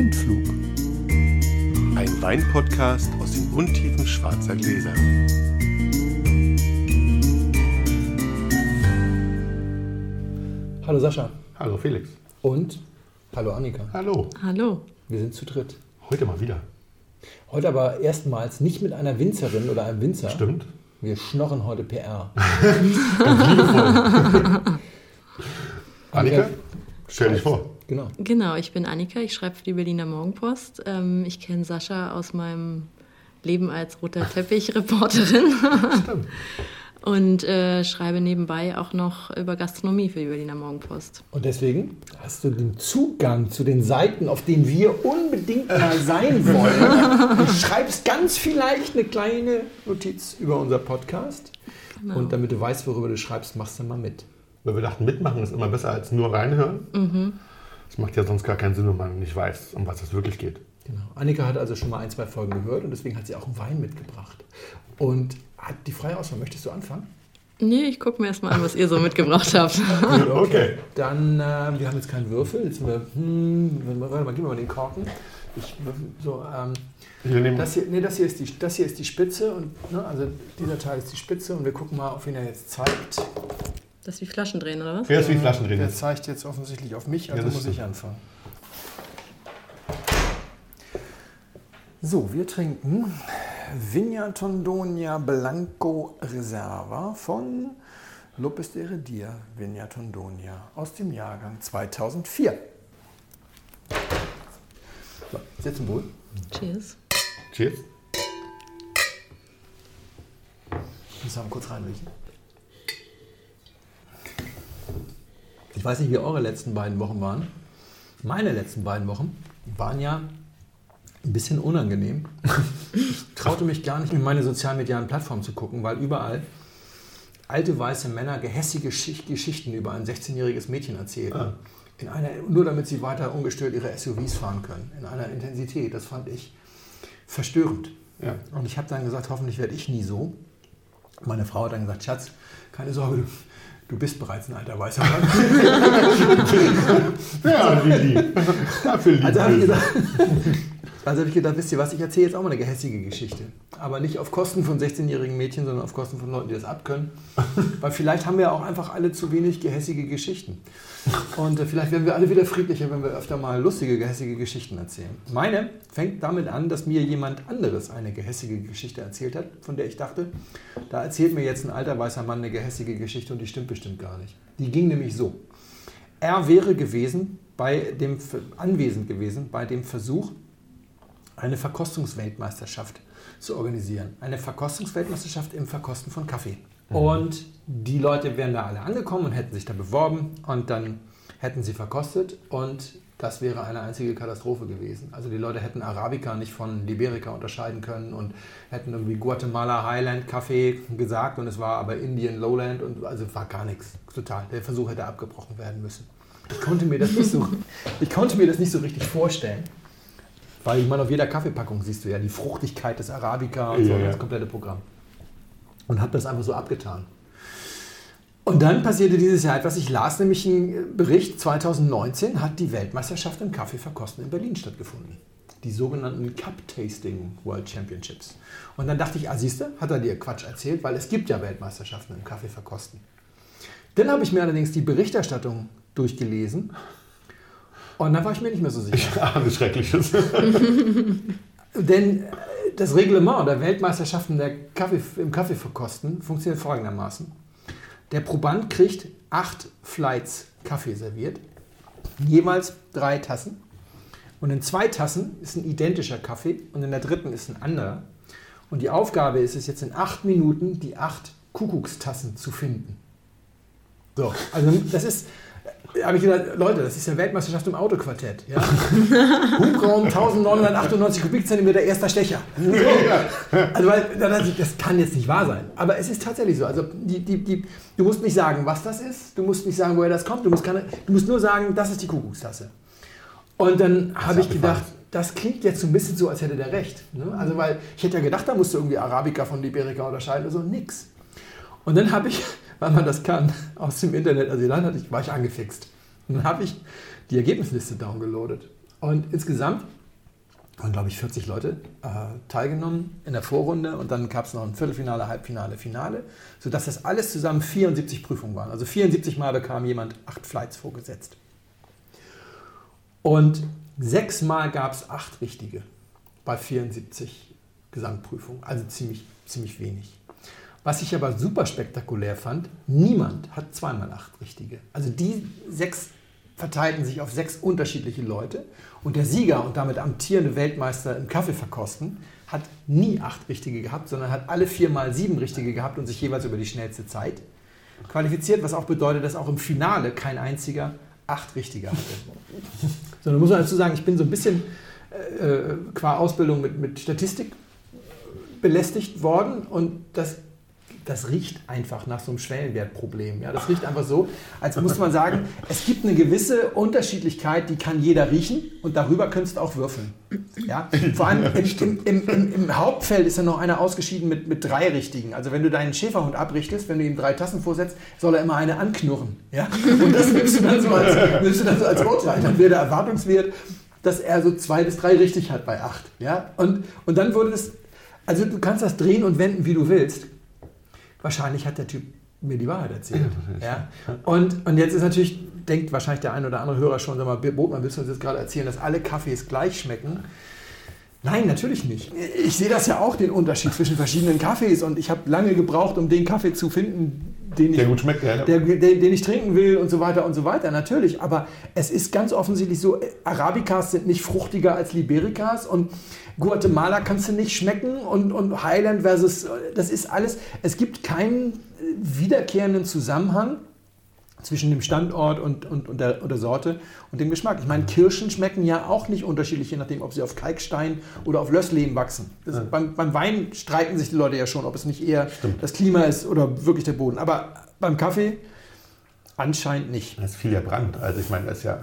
Blindflug. Ein Weinpodcast aus den Untiefen schwarzer Gläser. Hallo Sascha. Hallo Felix. Und hallo Annika. Hallo. Hallo. Wir sind zu dritt. Heute mal wieder. Heute aber erstmals nicht mit einer Winzerin oder einem Winzer. Stimmt. Wir schnorren heute PR. Annika, stell dich vor. Genau. Genau, ich bin Annika, ich schreibe für die Berliner Morgenpost. Ähm, ich kenne Sascha aus meinem Leben als roter Teppich-Reporterin Stimmt. und äh, schreibe nebenbei auch noch über Gastronomie für die Berliner Morgenpost. Und deswegen hast du den Zugang zu den Seiten, auf denen wir unbedingt mal sein wollen. Du schreibst ganz vielleicht eine kleine Notiz über unser Podcast. Genau. Und damit du weißt, worüber du schreibst, machst du mal mit. Weil wir dachten, mitmachen ist immer besser als nur reinhören. Das macht ja sonst gar keinen Sinn, wenn man nicht weiß, um was es wirklich geht. Genau. Annika hat also schon mal ein, zwei Folgen gehört und deswegen hat sie auch einen Wein mitgebracht. Und hat die freie Auswahl. Möchtest du anfangen? Nee, ich gucke mir erstmal an, was ihr so mitgebracht habt. Okay. Dann, äh, wir haben jetzt keinen Würfel. Jetzt sind wir, hm, warte mal, gib mir mal den Korken. Ich, so, ähm, das, hier, nee, das, hier ist die, das hier ist die Spitze. Und, ne, also dieser Teil ist die Spitze. Und wir gucken mal, auf wen er jetzt zeigt. Das ist wie Flaschen drehen, oder was? Wer ist wie Flaschen drin Der zeigt jetzt offensichtlich auf mich, also Ja, das muss stimmt. ich anfangen. So, wir trinken Vigna Tondonia Blanco Reserva von Lopez de Heredia Vigna Tondonia aus dem Jahrgang 2004. So, setz zum Wohl. Cheers. Cheers. Müssen wir mal kurz reinriechen. Ich weiß nicht, wie eure letzten beiden Wochen waren. Meine letzten beiden Wochen waren ja ein bisschen unangenehm. Ich traute mich gar nicht, in meine sozialmedialen Plattformen zu gucken, weil überall alte weiße Männer gehässige Geschicht- Geschichten über ein 16-jähriges Mädchen erzählen. Ah. In einer, nur damit sie weiter ungestört ihre SUVs fahren können. In einer Intensität. Das fand ich verstörend. Ja. Und ich habe dann gesagt, hoffentlich werde ich nie so. Meine Frau hat dann gesagt, Schatz, keine Sorge, du, bist bereits ein alter weißer Mann. Ja, wie lieb. Dafür lieb. Also habe ich gesagt, also hab ich gedacht, wisst ihr was, ich erzähle jetzt auch mal eine gehässige Geschichte. Aber nicht auf Kosten von 16-jährigen Mädchen, sondern auf Kosten von Leuten, die das abkönnen. Weil vielleicht haben wir auch einfach alle zu wenig gehässige Geschichten. Und äh, vielleicht werden wir alle wieder friedlicher, wenn wir öfter mal lustige, gehässige Geschichten erzählen. Meine fängt damit an, dass mir jemand anderes eine gehässige Geschichte erzählt hat, von der ich dachte, da erzählt mir jetzt ein alter weißer Mann eine gehässige Geschichte und die stimmt bestimmt gar nicht. Die ging nämlich so. Er wäre gewesen bei dem, anwesend gewesen bei dem Versuch, eine Verkostungsweltmeisterschaft zu organisieren. Eine Verkostungsweltmeisterschaft im Verkosten von Kaffee. Und die Leute wären da alle angekommen und hätten sich da beworben und dann hätten sie verkostet und das wäre eine einzige Katastrophe gewesen. Also die Leute hätten Arabica nicht von Liberica unterscheiden können und hätten irgendwie Guatemala Highland Kaffee gesagt und es war aber Indian Lowland und also war gar nichts. Total. Der Versuch hätte abgebrochen werden müssen. Ich konnte mir das nicht so, ich konnte mir das nicht so richtig vorstellen. Weil ich meine, auf jeder Kaffeepackung siehst du ja die Fruchtigkeit des Arabica und so, Ja, das komplette Programm. Und habe das einfach so abgetan. Und dann passierte dieses Jahr etwas, ich las nämlich einen Bericht, 2019 hat die Weltmeisterschaft im Kaffeeverkosten in Berlin stattgefunden. Die sogenannten Cup Tasting World Championships. Und dann dachte ich, ah siehste, hat er dir Quatsch erzählt, weil es gibt ja Weltmeisterschaften im Kaffeeverkosten. Dann habe ich mir allerdings die Berichterstattung durchgelesen und dann war ich mir nicht mehr so sicher. Ah, das Schreckliches. Denn äh, das Reglement der Weltmeisterschaften der Kaffee, im Kaffeeverkosten funktioniert folgendermaßen. Der Proband kriegt acht Flights Kaffee serviert, jeweils drei Tassen. Und in zwei Tassen ist ein identischer Kaffee und in der dritten ist ein anderer. Und die Aufgabe ist es jetzt in acht Minuten, die acht Kuckuckstassen zu finden. So, also das ist, habe ich gedacht, Leute, das ist ja Weltmeisterschaft im Autoquartett. Ja? Hubraum 1998 Kubikzentimeter, erster Stecher. Also, weil, das kann jetzt nicht wahr sein. Aber es ist tatsächlich so. Also, die, die, die, du musst nicht sagen, was das ist. Du musst nicht sagen, woher das kommt. Du musst, keine, du musst nur sagen, das ist die Kuckuckstasse. Und dann habe ich gedacht, das klingt jetzt so ein bisschen so, als hätte der recht. Ne? Also, weil ich hätte ja gedacht, da musst du irgendwie Arabica von Liberica unterscheiden. Also nix. Und dann habe ich, weil man das kann, aus dem Internet, also dann hatte ich, war ich angefixt. Und dann habe ich die Ergebnisliste downgeloadet. Und insgesamt waren, glaube ich, 40 Leute äh, teilgenommen in der Vorrunde und dann gab es noch ein Viertelfinale, Halbfinale, Finale, sodass das alles zusammen 74 Prüfungen waren. Also 74 Mal bekam jemand acht Flights vorgesetzt. Und sechsmal gab es acht richtige bei 74 Gesamtprüfungen, also ziemlich, ziemlich wenig. Was ich aber super spektakulär fand, niemand hat zweimal acht richtige. Also die sechs verteilten sich auf sechs unterschiedliche Leute und der Sieger und damit amtierende Weltmeister im Kaffeeverkosten hat nie acht richtige gehabt, sondern hat alle viermal sieben richtige gehabt und sich jeweils über die schnellste Zeit qualifiziert, was auch bedeutet, dass auch im Finale kein einziger acht richtige hatte. Sondern muss man dazu sagen, ich bin so ein bisschen äh, äh, qua Ausbildung mit, mit Statistik belästigt worden und das das riecht einfach nach so einem Schwellenwertproblem. Ja, das riecht einfach so, als muss man sagen, es gibt eine gewisse Unterschiedlichkeit, die kann jeder riechen und darüber könntest du auch würfeln. Ja? Vor allem im, im, im, im, Hauptfeld ist ja noch einer ausgeschieden mit, mit drei Richtigen. Also wenn du deinen Schäferhund abrichtest, wenn du ihm drei Tassen vorsetzt, soll er immer eine anknurren. Ja? Und das nimmst du dann so als, nimmst du dann so als Urteil. Dann wäre der Erwartungswert, dass er so zwei bis drei richtig hat bei acht. Ja? Und, und dann wurde es, also du kannst das drehen und wenden, wie du willst wahrscheinlich hat der Typ mir die Wahrheit erzählt. Ja, ja. Und, und jetzt ist natürlich, denkt wahrscheinlich der ein oder andere Hörer schon, sag mal, Botmann, willst du uns jetzt gerade erzählen, dass alle Kaffees gleich schmecken? Nein, natürlich nicht. Ich sehe das ja auch, den Unterschied zwischen verschiedenen Kaffees und ich habe lange gebraucht, um den Kaffee zu finden, den der ich, gut schmeckt, ja. Der, den, den ich trinken will und so weiter und so weiter. Natürlich, aber es ist ganz offensichtlich so, Arabicas sind nicht fruchtiger als Libericas und Guatemala kannst du nicht schmecken und, und Highland versus, das ist alles, es gibt keinen wiederkehrenden Zusammenhang zwischen dem Standort und, und, und, der, und der Sorte und dem Geschmack. Ich meine, Kirschen schmecken ja auch nicht unterschiedlich, je nachdem, ob sie auf Kalkstein oder auf Lösslehm wachsen. Ja. Beim, beim, Wein streiten sich die Leute ja schon, ob es nicht eher Stimmt. das Klima ist oder wirklich der Boden. Aber beim Kaffee anscheinend nicht. Das ist viel ja Brand. Also ich meine, das ist ja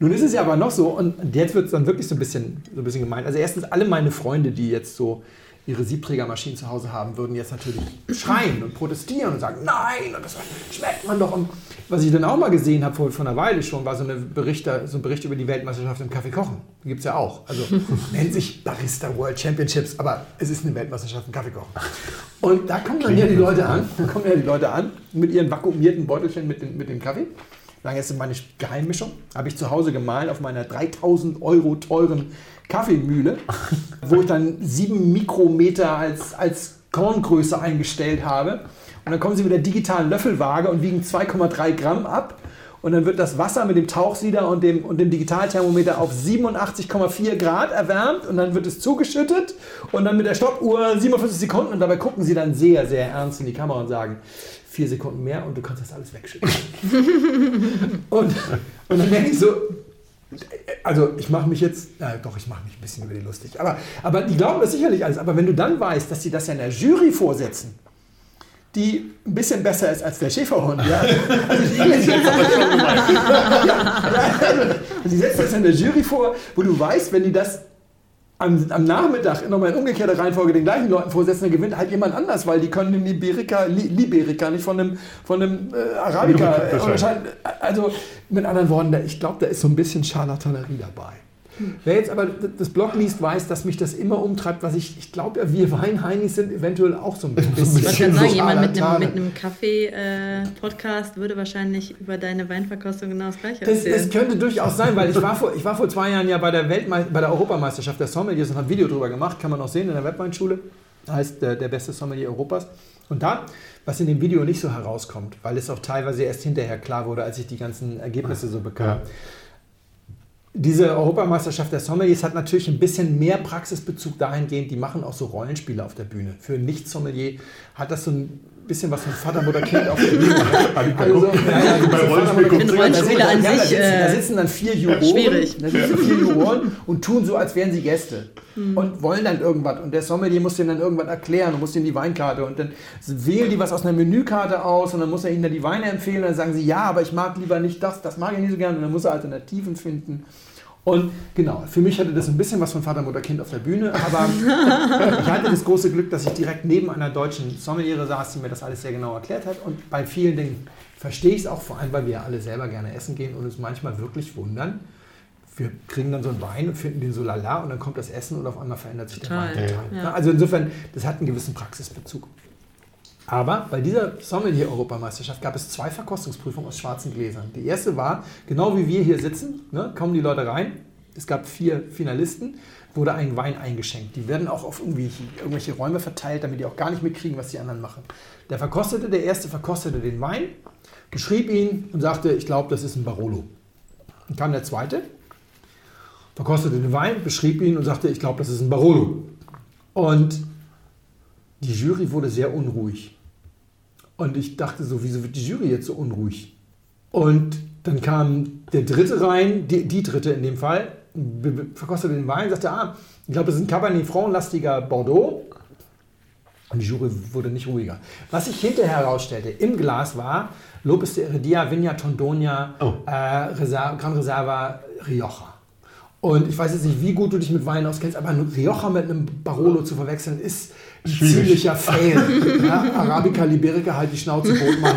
nun ist es ja aber noch so, und jetzt wird es dann wirklich so ein, bisschen, so ein bisschen gemein. Also erstens, alle meine Freunde, die jetzt so ihre Siebträgermaschinen zu Hause haben, würden jetzt natürlich schreien und protestieren und sagen, nein, und das schmeckt man doch. Und was ich dann auch mal gesehen habe vor, vor einer Weile schon, war so, eine Berichter, so ein Bericht über die Weltmeisterschaft im Kaffee kochen. Die gibt es ja auch. Also nennt sich Barista World Championships, aber es ist eine Weltmeisterschaft im Kaffee kochen. Und da kommen dann ja die Leute an, da kommen ja die Leute an mit ihren vakuumierten Beutelchen mit, den, mit dem Kaffee sagen, jetzt meine Geheimmischung. Habe ich zu Hause gemahlen auf meiner 3000 Euro teuren Kaffeemühle, wo ich dann sieben Mikrometer als, als Korngröße eingestellt habe. Und dann kommen sie mit der digitalen Löffelwaage und wiegen 2,3 Gramm ab. Und dann wird das Wasser mit dem Tauchsieder und dem, und dem Digitalthermometer auf 87,4 Grad erwärmt und dann wird es zugeschüttet und dann mit der Stoppuhr 57 Sekunden und dabei gucken sie dann sehr, sehr ernst in die Kamera und sagen, vier Sekunden mehr und du kannst das alles wegschütten. und, und dann denke ich so, also ich mache mich jetzt, na doch, ich mache mich ein bisschen über die lustig, aber, aber die glauben das sicherlich alles. Aber wenn du dann weißt, dass sie das ja in der Jury vorsetzen, die ein bisschen besser ist als der Schäferhund. Ja? Also die, ja, also, die setzen das in der Jury vor, wo du weißt, wenn die das am, am Nachmittag nochmal in umgekehrter Reihenfolge den gleichen Leuten vorsetzen, dann gewinnt halt jemand anders, weil die können den Liberica, Liberica nicht von einem, von einem äh, Arabica unterscheiden. Also mit anderen Worten, ich glaube, da ist so ein bisschen Charlatanerie dabei. Wer jetzt aber das Blog liest, weiß, dass mich das immer umtreibt, was ich, ich glaube ja, wir Weinheinis sind eventuell auch so ein bisschen. Ich wollte sagen, so jemand mit einem, mit einem Kaffee-Podcast äh, würde wahrscheinlich über deine Weinverkostung genau das Gleiche das, erzählen. Das könnte durchaus sein, weil ich war vor, ich war vor zwei Jahren ja bei der, Weltme bei der Europameisterschaft der Sommeliers und habe ein Video darüber gemacht, kann man auch sehen in der Webweinschule, heißt der, der beste Sommelier Europas. Und da, was in dem Video nicht so herauskommt, weil es auch teilweise erst hinterher klar wurde, als ich die ganzen Ergebnisse so bekam. Ja diese Europameisterschaft der Sommeliers hat natürlich ein bisschen mehr Praxisbezug dahingehend, die machen auch so Rollenspiele auf der Bühne. Für Nicht-Sommelier hat das so ein bisschen was von Vater, Mutter, Kind auf der Bühne. also, bei Rollenspiele an sich. Da, da sitzen dann vier Juroren. Schwierig. Da sitzen vier Juroren und tun so, als wären sie Gäste. Hm. Und wollen dann irgendwas. Und der Sommelier muss denen dann irgendwas erklären und muss denen die Weinkarte. Und dann wählen die was aus einer Menükarte aus und dann muss er ihnen dann die Weine empfehlen. Und dann sagen sie, ja, aber ich mag lieber nicht das, das mag ich nicht so gerne. Und dann muss er Alternativen finden. Und genau, für mich hatte das ein bisschen was von Vater, Mutter, Kind auf der Bühne, aber ich hatte das große Glück, dass ich direkt neben einer deutschen Sommeliere saß, die mir das alles sehr genau erklärt hat. Und bei vielen Dingen verstehe ich es auch, vor allem, weil wir alle selber gerne essen gehen und uns manchmal wirklich wundern, wir kriegen dann so einen Wein und finden den so lala und dann kommt das Essen und auf einmal verändert sich Total, der Wein. ja. Also insofern, das hat einen gewissen Praxisbezug. Aber bei dieser Sommelier-Europameisterschaft gab es zwei Verkostungsprüfungen aus schwarzen Gläsern. Die erste war, genau wie wir hier sitzen, ne, kommen die Leute rein. Es gab vier Finalisten, wurde ein Wein eingeschenkt. Die werden auch auf irgendwelche Räume verteilt, damit die auch gar nicht mitkriegen, was die anderen machen. Der verkostete, der erste verkostete den Wein, beschrieb ihn und sagte, ich glaube, das ist ein Barolo. Dann kam der zweite, verkostete den Wein, beschrieb ihn und sagte, ich glaube, das ist ein Barolo. Und die Jury wurde sehr unruhig. Und ich dachte so, wieso wird die Jury jetzt so unruhig? Und dann kam der dritte rein, die, die dritte in dem Fall, verkostete den Wein, sagte, ah, ich glaube, das ist ein Cabernet Franc-lastiger Bordeaux. Und die Jury wurde nicht ruhiger. Was sich hinterher herausstellte, im Glas war Lopez de Heredia, Vigna Tondonia, Oh. äh, Reserva, Gran Reserva, Rioja. Und ich weiß jetzt nicht, wie gut du dich mit Wein auskennst, aber ein Rioja mit einem Barolo zu verwechseln, ist. Ziemlicher Fail. ja, Arabica, Liberica, halt die Schnauze, Brotmann.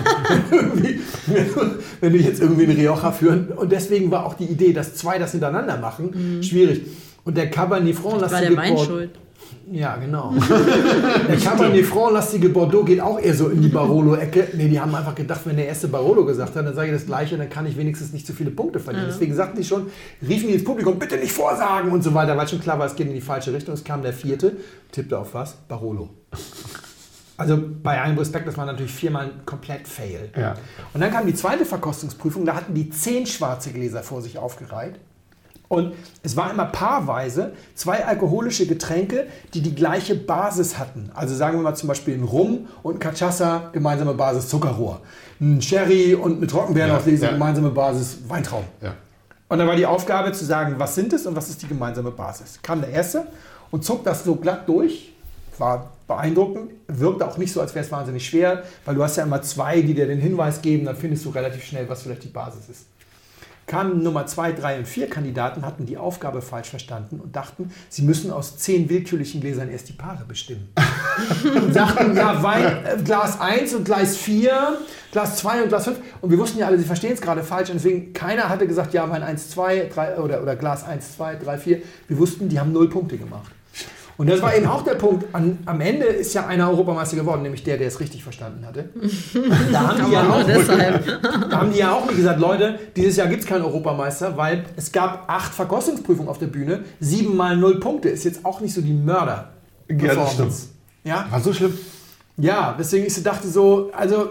Irgendwie, wenn, du, jetzt irgendwie einen Rioja führen. Und deswegen war auch die Idee, dass zwei das hintereinander machen, schwierig. Und der Cabernet Franc War der Wein schuld? Ja, genau. der Cabernet Franc-lastige Bordeaux geht auch eher so in die Barolo-Ecke. Nee, die haben einfach gedacht, wenn der erste Barolo gesagt hat, dann sage ich das Gleiche, dann kann ich wenigstens nicht zu viele Punkte verlieren. Deswegen sagten die schon, riefen die ins Publikum, bitte nicht vorsagen und so weiter, weil schon klar war, es geht in die falsche Richtung. Es kam der vierte, tippte auf was? Barolo. Also bei allem Respekt, das war natürlich viermal ein komplett Fail. Ja. Und dann kam die zweite Verkostungsprüfung, da hatten die zehn schwarze Gläser vor sich aufgereiht. Und es war immer paarweise zwei alkoholische Getränke, die die gleiche Basis hatten. Also sagen wir mal zum Beispiel ein Rum und ein Cachaça, gemeinsame Basis Zuckerrohr. Ein Sherry und eine Trockenbeerenauslese, Ja, ja. gemeinsame Basis Weintrauben. Ja. Und dann war die Aufgabe zu sagen, was sind es und was ist die gemeinsame Basis. Kam der Erste und zog das so glatt durch, war beeindruckend, wirkte auch nicht so, als wäre es wahnsinnig schwer, weil du hast ja immer zwei, die dir den Hinweis geben, dann findest du relativ schnell, was vielleicht die Basis ist. Kamen Nummer zwei, drei und vier Kandidaten, hatten die Aufgabe falsch verstanden und dachten, sie müssen aus zehn willkürlichen Gläsern erst die Paare bestimmen. und sagten, ja, Wein, äh, Glas 1 und Glas 4, Glas 2 und Glas 5. Und wir wussten ja alle, sie verstehen es gerade falsch. Und deswegen, keiner hatte gesagt, ja, Wein 1, 2, 3 oder, oder Glas 1, 2, 3, 4. Wir wussten, die haben null Punkte gemacht. Und das war eben auch der Punkt. An, am Ende ist ja einer Europameister geworden, nämlich der, der es richtig verstanden hatte. Da haben die ja Aber auch da haben die ja auch nicht gesagt, Leute, dieses Jahr gibt es keinen Europameister, weil es gab acht Verkostungsprüfungen auf der Bühne, sieben mal null Punkte. Ist jetzt auch nicht so die mörder Ja, das stimmt. Ja, War so schlimm? ja, deswegen ich so dachte so, also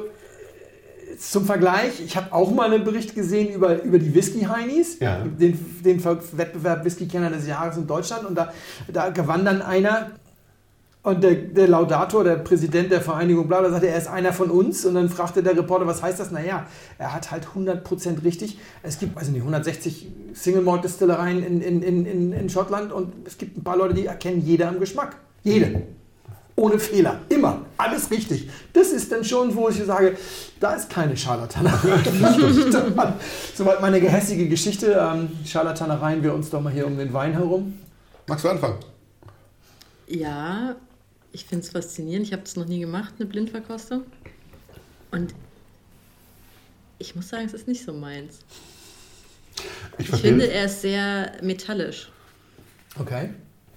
zum Vergleich, ich habe auch mal einen Bericht gesehen über, über die Whisky-Heinis, Ja. den, den Wettbewerb Whisky-Kenner des Jahres in Deutschland und da, da gewann dann einer und der, der Laudator, der Präsident der Vereinigung, bla, bla, sagte, er ist einer von uns. Und dann fragte der Reporter, was heißt das? Naja, er hat halt 100% richtig. Es gibt, also nicht 160 Single Malt Distillereien in, in, in, in, in Schottland und es gibt ein paar Leute, die erkennen jeder am Geschmack. Jede. Ohne Fehler. Immer. Alles richtig. Das ist dann schon, wo ich sage, da ist keine Scharlatanerei. Soweit meine gehässige Geschichte. Ähm, Scharlatanereien wir uns doch mal hier um den Wein herum. Magst du anfangen? Ja, ich finde es faszinierend. Ich habe es noch nie gemacht, eine Blindverkostung. Und ich muss sagen, es ist nicht so meins. Ich Ich finde, er ist sehr metallisch. Okay.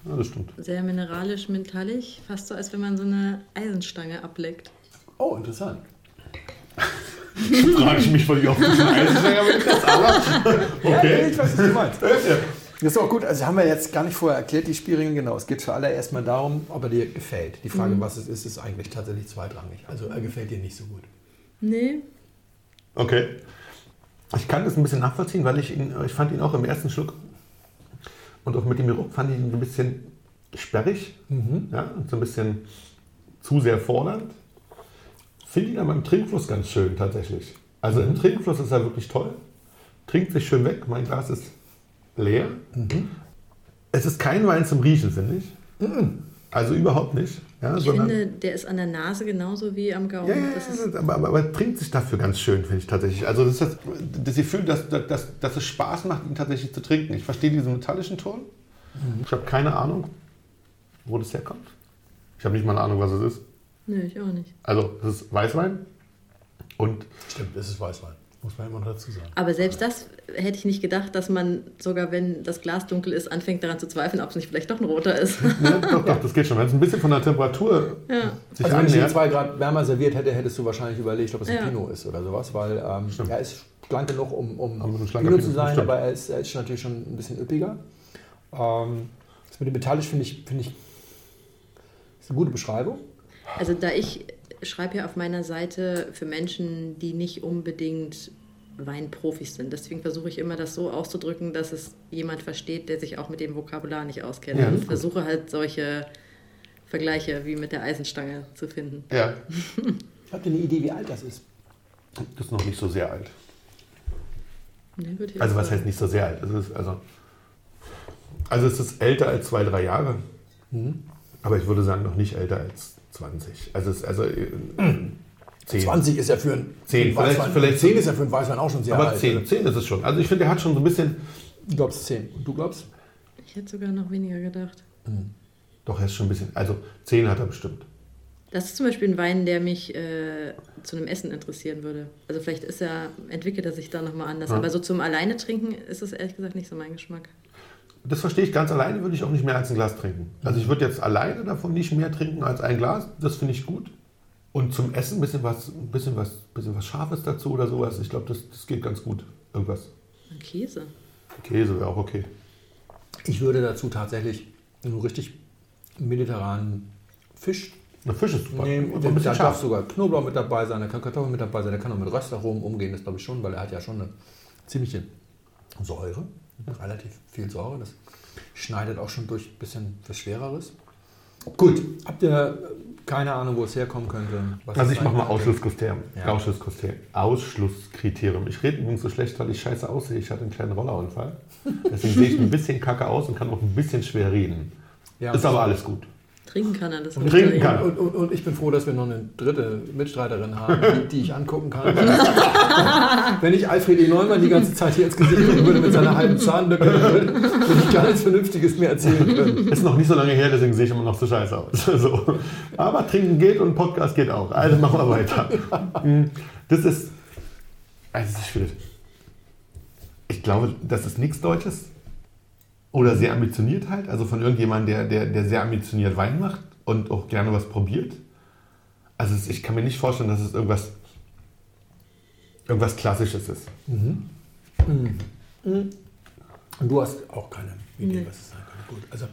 Ja, das stimmt. Sehr mineralisch, metallig. Fast so, als wenn man so eine Eisenstange ableckt. Oh, interessant. Frage ich mich, weil ich Eisensänger bin. Das, aber Ja, okay. ich weiß, was du meinst. Das ist auch gut. Also haben wir jetzt gar nicht vorher erklärt, die Spielregeln genau. Es geht für alle erstmal darum, ob er dir gefällt. Die Frage, was es ist, ist eigentlich tatsächlich zweitrangig. Also er gefällt dir nicht so gut. Nee, Okay. Ich kann das ein bisschen nachvollziehen, weil ich ihn, ich fand ihn auch im ersten Schluck und auch mit dem Geruch fand ich ihn ein bisschen sperrig, ja, und so ein bisschen zu sehr fordernd. Finde ihn aber im Trinkfluss ganz schön tatsächlich. Also im Trinkfluss ist er wirklich toll. Trinkt sich schön weg. Mein Glas ist leer. Es ist kein Wein zum Riechen, finde ich. Also überhaupt nicht. Ja, ich sondern- finde, der ist an der Nase genauso wie am Gaumen. ja, ja, das ist, ja, aber, aber, aber trinkt sich dafür ganz schön, finde ich tatsächlich. Also das, ist das, das Gefühl, dass, dass, dass es Spaß macht, ihn tatsächlich zu trinken. Ich verstehe diesen metallischen Ton. Ich habe keine Ahnung, wo das herkommt. Ich habe nicht mal eine Ahnung, was es ist. Nö, ich auch nicht. Also es ist Weißwein und Stimmt, es ist Weißwein. Muss man immer noch dazu sagen. Aber selbst das hätte ich nicht gedacht, dass man sogar, wenn das Glas dunkel ist, anfängt daran zu zweifeln, ob es nicht vielleicht doch ein roter ist. Ja, doch, doch, das geht schon. Wenn es ein bisschen von der Temperatur Ja. sich Also wenn ich zwei Grad wärmer serviert hätte, hättest du wahrscheinlich überlegt, ob es ein Ja. Pinot ist oder sowas, weil ähm, er ist schlank genug, um, um schlanker Pinot zu sein, aber er ist, er ist natürlich schon ein bisschen üppiger. Ähm, das mit dem Metallisch finde ich, finde ich ist eine gute Beschreibung. Also da ich schreibe ja auf meiner Seite für Menschen, die nicht unbedingt Weinprofis sind. Deswegen versuche ich immer das so auszudrücken, dass es jemand versteht, der sich auch mit dem Vokabular nicht auskennt. Ja, und versuche halt solche Vergleiche wie mit der Eisenstange zu finden. Ja, Habt ihr eine Idee, wie alt das ist? das ist noch nicht so sehr alt. Ne, würde ich Also was sagen. heißt nicht so sehr alt? Es ist also, also es ist älter als zwei, drei Jahre. Mhm. Aber ich würde sagen, noch nicht älter als 20. Also also äh, 10. 20 ist ja für ein Zehn, für einen vielleicht- Weißwein. vielleicht- 10 ist ja für einen Weißwein auch schon sehr Aber alt. 10, 10 ist es schon. Also ich finde, er hat schon so ein bisschen, Du glaubst 10. Und du glaubst? Ich hätte sogar noch weniger gedacht. doch er ist schon ein bisschen, also 10 hat er bestimmt. Das ist zum Beispiel ein Wein, der mich äh, zu einem Essen interessieren würde. Also vielleicht ist er, entwickelt er sich da nochmal anders. Ja. Aber so zum Alleine trinken ist es ehrlich gesagt nicht so mein Geschmack. Das verstehe ich, ganz alleine würde ich auch nicht mehr als ein Glas trinken. Also ich würde jetzt alleine davon nicht mehr trinken als ein Glas, das finde ich gut. Und zum Essen ein bisschen was, ein bisschen was, bisschen was Scharfes dazu oder sowas. Ich glaube, das, das geht ganz gut. Irgendwas. Käse. Käse wäre auch okay. Ich würde dazu tatsächlich einen richtig mediterranen Fisch Der Fisch ist super. nehmen. Und Da ein bisschen darf scharf. sogar Knoblauch mit dabei sein, da kann Kartoffeln mit dabei sein, der kann auch mit Röstaromen umgehen, das glaube ich schon, weil er hat ja schon eine ziemliche Säure, relativ viel Säure. Das schneidet auch schon durch ein bisschen was Schwereres. Gut, habt ihr keine Ahnung, wo es herkommen könnte? Also ich mache mal? Ausschlusskriterium. Ja. Ausschlusskriterium. Ausschlusskriterium. Ich rede übrigens so schlecht, weil ich scheiße aussehe. Ich hatte einen kleinen Rollerunfall. Deswegen sehe ich ein bisschen kacke aus und kann auch ein bisschen schwer reden. Ja. Ist aber alles gut. Trinken kann er das. Und trinken kann. Und, und, und ich bin froh, dass wir noch eine dritte Mitstreiterin haben, die, die ich angucken kann. Wenn ich Alfred E. Neumann die ganze Zeit hier ins Gesicht gucken würde mit seiner halben Zahnlücke, würde ich gar nichts Vernünftiges mehr erzählen können. Ist noch nicht so lange her, deswegen sehe ich immer noch so scheiße aus. So. Aber trinken geht und Podcast geht auch. Also machen wir weiter. Mm, Das ist. Also es ist schwierig. Ich glaube, das ist nichts Deutsches. Oder sehr ambitioniert halt. Also von irgendjemandem, der, der, der sehr ambitioniert Wein macht und auch gerne was probiert. Also es, ich kann mir nicht vorstellen, dass es irgendwas, irgendwas Klassisches ist. Und du hast auch keine Idee, Nee. was es sein könnte. Gut, also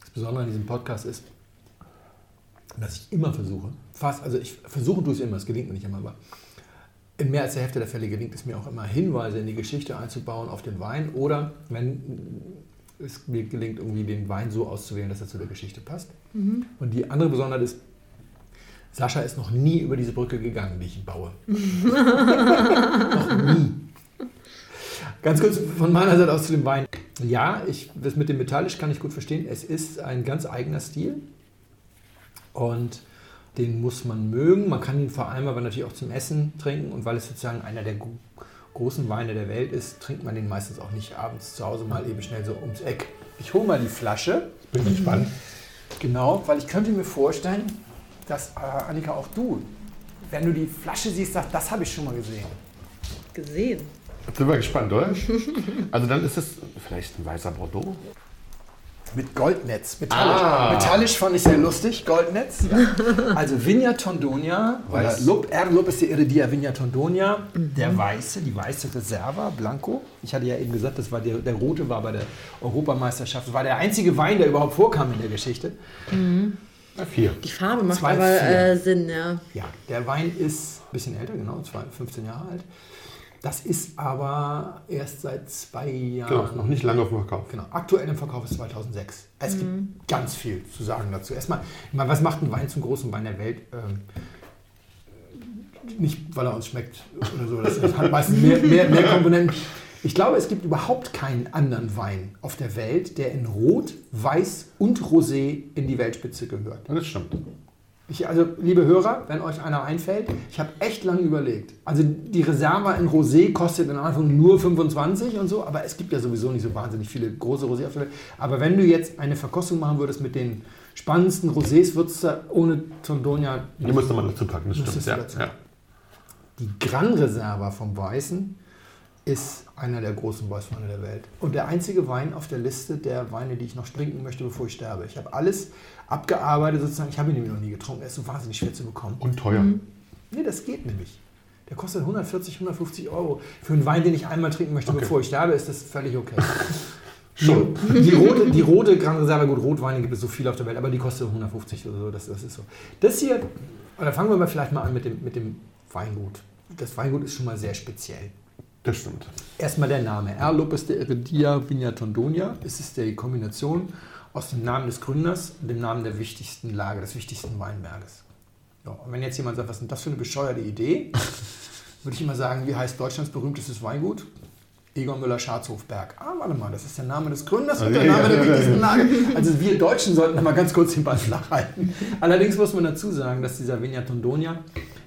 das Besondere an diesem Podcast ist, dass ich immer versuche, fast, also ich versuche tue es immer, es gelingt mir nicht immer, aber in mehr als der Hälfte der Fälle gelingt es mir auch immer, Hinweise in die Geschichte einzubauen auf den Wein oder wenn es mir gelingt, irgendwie den Wein so auszuwählen, dass er zu der Geschichte passt. Und die andere Besonderheit ist, Sascha ist noch nie über diese Brücke gegangen, die ich baue. noch nie. Ganz kurz von meiner Seite aus zu dem Wein. Ja, ich, das mit dem Metallisch kann ich gut verstehen. Es ist ein ganz eigener Stil und den muss man mögen. Man kann ihn vor allem aber natürlich auch zum Essen trinken und weil es sozusagen einer der großen Weine der Welt ist, trinkt man den meistens auch nicht abends zu Hause mal eben schnell so ums Eck. Ich hole mal die Flasche. Bin gespannt. Genau, weil ich könnte mir vorstellen, dass äh, Annika auch du, wenn du die Flasche siehst, sagst, das habe ich schon mal gesehen. Gesehen. Jetzt sind wir gespannt, oder? Also dann ist es vielleicht ein weißer Bordeaux. Mit Goldnetz. Metallisch. Ah. Metallisch fand ich sehr lustig. Goldnetz. Ja. Also Vigna Tondonia. Oder Weiß. Lub, R. Lopez de Heredia Vigna Tondonia. Der weiße, die weiße Reserva, Blanco. Ich hatte ja eben gesagt, das war der, der rote war bei der Europameisterschaft. Das war der einzige Wein, der überhaupt vorkam in der Geschichte. Ja, vier. Die Farbe macht Zwei, aber äh, Sinn, ja. Ja, der Wein ist ein bisschen älter, genau, zwei- 15 Jahre alt. Das ist aber erst seit zwei Jahren. Genau, noch nicht lange auf dem Verkauf. Genau, aktuell im Verkauf ist 2006. Es gibt ganz viel zu sagen dazu. Erstmal, was macht ein Wein zum großen Wein der Welt? Ähm, nicht, weil er uns schmeckt oder so. Das, das hat meistens mehr, mehr, mehr Komponenten. Ich glaube, es gibt überhaupt keinen anderen Wein auf der Welt, der in Rot, Weiß und Rosé in die Weltspitze gehört. Das stimmt. Ich, also, liebe Hörer, wenn euch einer einfällt, ich habe echt lange überlegt. Also, die Reserva in Rosé kostet am Anfang nur 25 und so, aber es gibt ja sowieso nicht so wahnsinnig viele große Rosé Welt. Aber wenn du jetzt eine Verkostung machen würdest mit den spannendsten Rosés, würdest du ohne Tondonia Die müsste man dazu packen, das stimmt. Ja, ja. Die Gran Reserva vom Weißen ist einer der großen Weißweine der Welt. Und der einzige Wein auf der Liste der Weine, die ich noch trinken möchte, bevor ich sterbe. Ich habe alles abgearbeitet sozusagen. Ich habe ihn nämlich noch nie getrunken. Er ist so wahnsinnig schwer zu bekommen. Und teuer. Nee, das geht nämlich. Der kostet 140, 150 Euro. Für einen Wein, den ich einmal trinken möchte, Okay. bevor ich sterbe, ist das völlig okay. Schon. Die, die, rote, die rote Gran Reserva, gut, Rotweine gibt es so viel auf der Welt, aber die kostet 150 oder so. Das, das ist so. Das hier, oder fangen wir mal vielleicht mal an mit dem, mit dem Weingut. Das Weingut ist schon mal sehr speziell. Das stimmt. Erstmal der Name. R. Lopez de Heredia Viña Tondonia. Es ist die Kombination aus dem Namen des Gründers und dem Namen der wichtigsten Lage, des wichtigsten Weinberges. Ja, und wenn jetzt jemand sagt, was ist denn das für eine bescheuerte Idee, würde ich immer sagen, wie heißt Deutschlands berühmtestes Weingut? Egon Müller-Scharzhofberg. Ah, warte mal, das ist der Name des Gründers und der Name der wichtigsten. Lage. Also wir Deutschen sollten da mal ganz kurz den Ball flach halten. Allerdings muss man dazu sagen, dass dieser Viña Tondonia,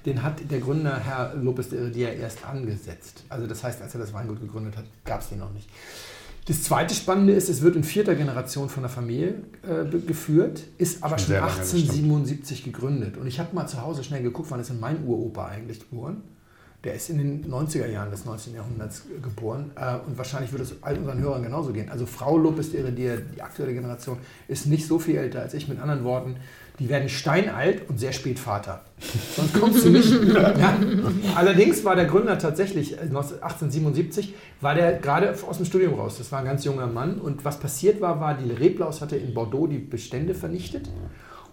den hat der Gründer Herr Lopez de Heredia erst angesetzt. Also das heißt, als er das Weingut gegründet hat, gab es den noch nicht. Das zweite Spannende ist, es wird in vierter Generation von der Familie äh, geführt, ist aber Schon schon sehr lange, das stimmt. 1877 gegründet. Und ich habe mal zu Hause schnell geguckt, wann ist denn mein Uropa eigentlich geboren? Der ist in den 90er Jahren des 19. Jahrhunderts geboren äh, und wahrscheinlich wird es all unseren Hörern genauso gehen. Also Frau Lopez de Heredia, die aktuelle Generation, ist nicht so viel älter als ich. Mit anderen Worten, die werden steinalt und sehr spät Vater. Sonst kommst du nicht. ja. Allerdings war der Gründer tatsächlich, äh, 1877, war der gerade aus dem Studium raus. Das war ein ganz junger Mann. Und was passiert war, war, die Reblaus hatte in Bordeaux die Bestände vernichtet.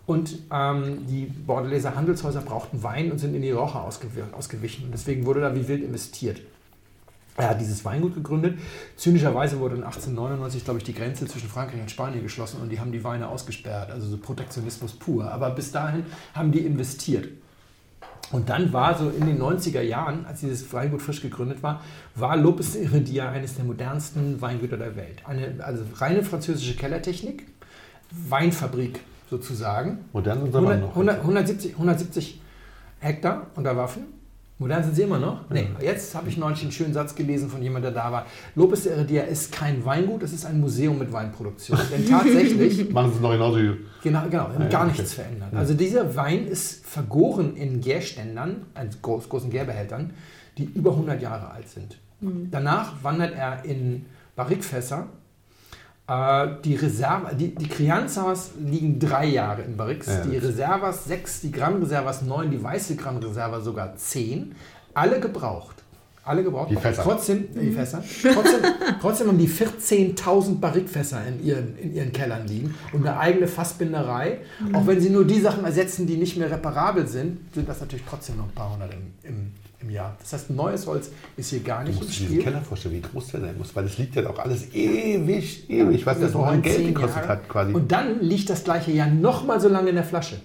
Und ähm, die Bordeleser Handelshäuser brauchten Wein und sind in die Raucher ausgew- ausgewichen. Und deswegen wurde da wie wild investiert. Er hat dieses Weingut gegründet. Zynischerweise wurde in 1899, glaube ich, die Grenze zwischen Frankreich und Spanien geschlossen und die haben die Weine ausgesperrt. Also so Protektionismus pur. Aber bis dahin haben die investiert. Und dann war so in den 90er Jahren, als dieses Weingut frisch gegründet war, war Lopez de Heredia eines der modernsten Weingüter der Welt. Eine also reine französische Kellertechnik, Weinfabrik sozusagen. Modern sind sie aber 100, noch. 100, 170, 170 Hektar unter Waffen. Modern sind sie immer noch? Nee, jetzt habe ich neulich einen schönen Satz gelesen von jemandem, der da war. Lopez de Heredia ist kein Weingut, es ist ein Museum mit Weinproduktion. Denn tatsächlich Machen sie es noch genauso wie. Genau, genau, Ja, gar ja, nichts okay. verändert. Also dieser Wein ist vergoren in Gärständern, also groß, großen Gärbehältern, die über 100 Jahre alt sind. Danach wandert er in Barrikfässer. Äh, Die, Reserva, die, die Crianzas liegen drei Jahre in Barriques, Ja, die Reservas sechs, die Gran Reservas neun, die weiße Gran Reserva sogar zehn. Alle gebraucht. Alle gebraucht. Die Fässer. Trotzdem, äh, die Fässer. Trotzdem, trotzdem haben die 14.000 Barrikfässer in ihren, in ihren Kellern liegen und eine eigene Fassbinderei. Auch wenn sie nur die Sachen ersetzen, die nicht mehr reparabel sind, sind das natürlich trotzdem noch ein paar hundert im, im, im Jahr. Das heißt, neues Holz ist hier gar Du nicht im musst diesen Spiel. Keller vorstellen, wie groß der sein muss, weil es liegt ja auch alles ewig, ewig, was das noch an Geld zehn gekostet Jahre. hat quasi. Und dann liegt das gleiche Jahr nochmal so lange in der Flasche.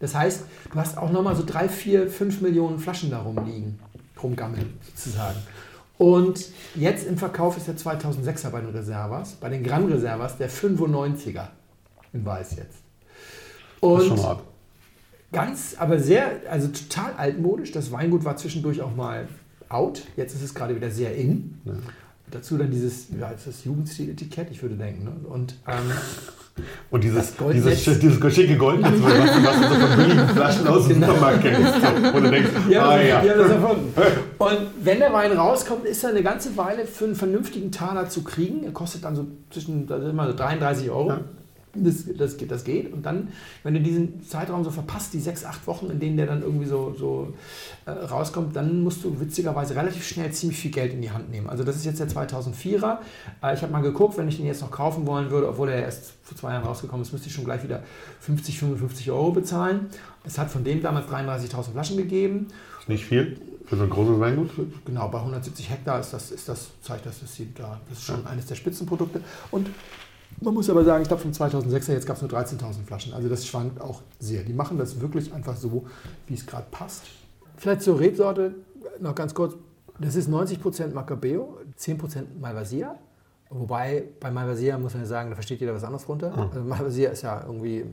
Das heißt, du hast auch nochmal so drei, vier, fünf Millionen Flaschen da rumliegen, rumgammeln sozusagen. Und jetzt im Verkauf ist der 2006er bei den Reservas, bei den Gran Reservas der 95er in Weiß jetzt. das ist schon Und mal ab. Ganz, aber sehr, also total altmodisch. Das Weingut war zwischendurch auch mal out. Jetzt ist es gerade wieder sehr in. Ja. Dazu dann dieses, ja, ist das Jugendstil-Etikett, ich würde denken. Ne? Und ähm, Und dieses, das dieses, dieses schicke Goldnetz, was, du- was du so von billigen Flaschen aus dem Supermarkt kennst. So, wo du denkst, Ja, ah ja. haben das erfunden. Und wenn der Wein rauskommt, ist er eine ganze Weile für einen vernünftigen Taler zu kriegen. Er kostet dann so zwischen da sind wir so 33 Euro. Ja. Das, das, geht- das geht. Und dann, wenn du diesen Zeitraum so verpasst, die sechs, acht Wochen, in denen der dann irgendwie so, so äh, rauskommt, dann musst du witzigerweise relativ schnell ziemlich viel Geld in die Hand nehmen. Also das ist jetzt der 2004er. Äh, ich habe mal geguckt, wenn ich den jetzt noch kaufen wollen würde, obwohl er erst vor zwei Jahren rausgekommen ist, müsste ich schon gleich wieder 50, 55 Euro bezahlen. Es hat von dem damals 33.000 Flaschen gegeben. Ist nicht viel für so ein großes Weingut. Genau, bei 170 Hektar ist das, ist das, zeigt das, das, sieht da, das ist schon eines der Spitzenprodukte. Und man muss aber sagen, ich glaube, vom 2006er jetzt gab es nur 13.000 Flaschen. Also das schwankt auch sehr. Die machen das wirklich einfach so, wie es gerade passt. Vielleicht zur Rebsorte noch ganz kurz. Das ist 90% Macabeo, 10% Malvasia. Wobei bei Malvasia muss man ja sagen, da versteht jeder was anderes drunter. Also Malvasia ist ja irgendwie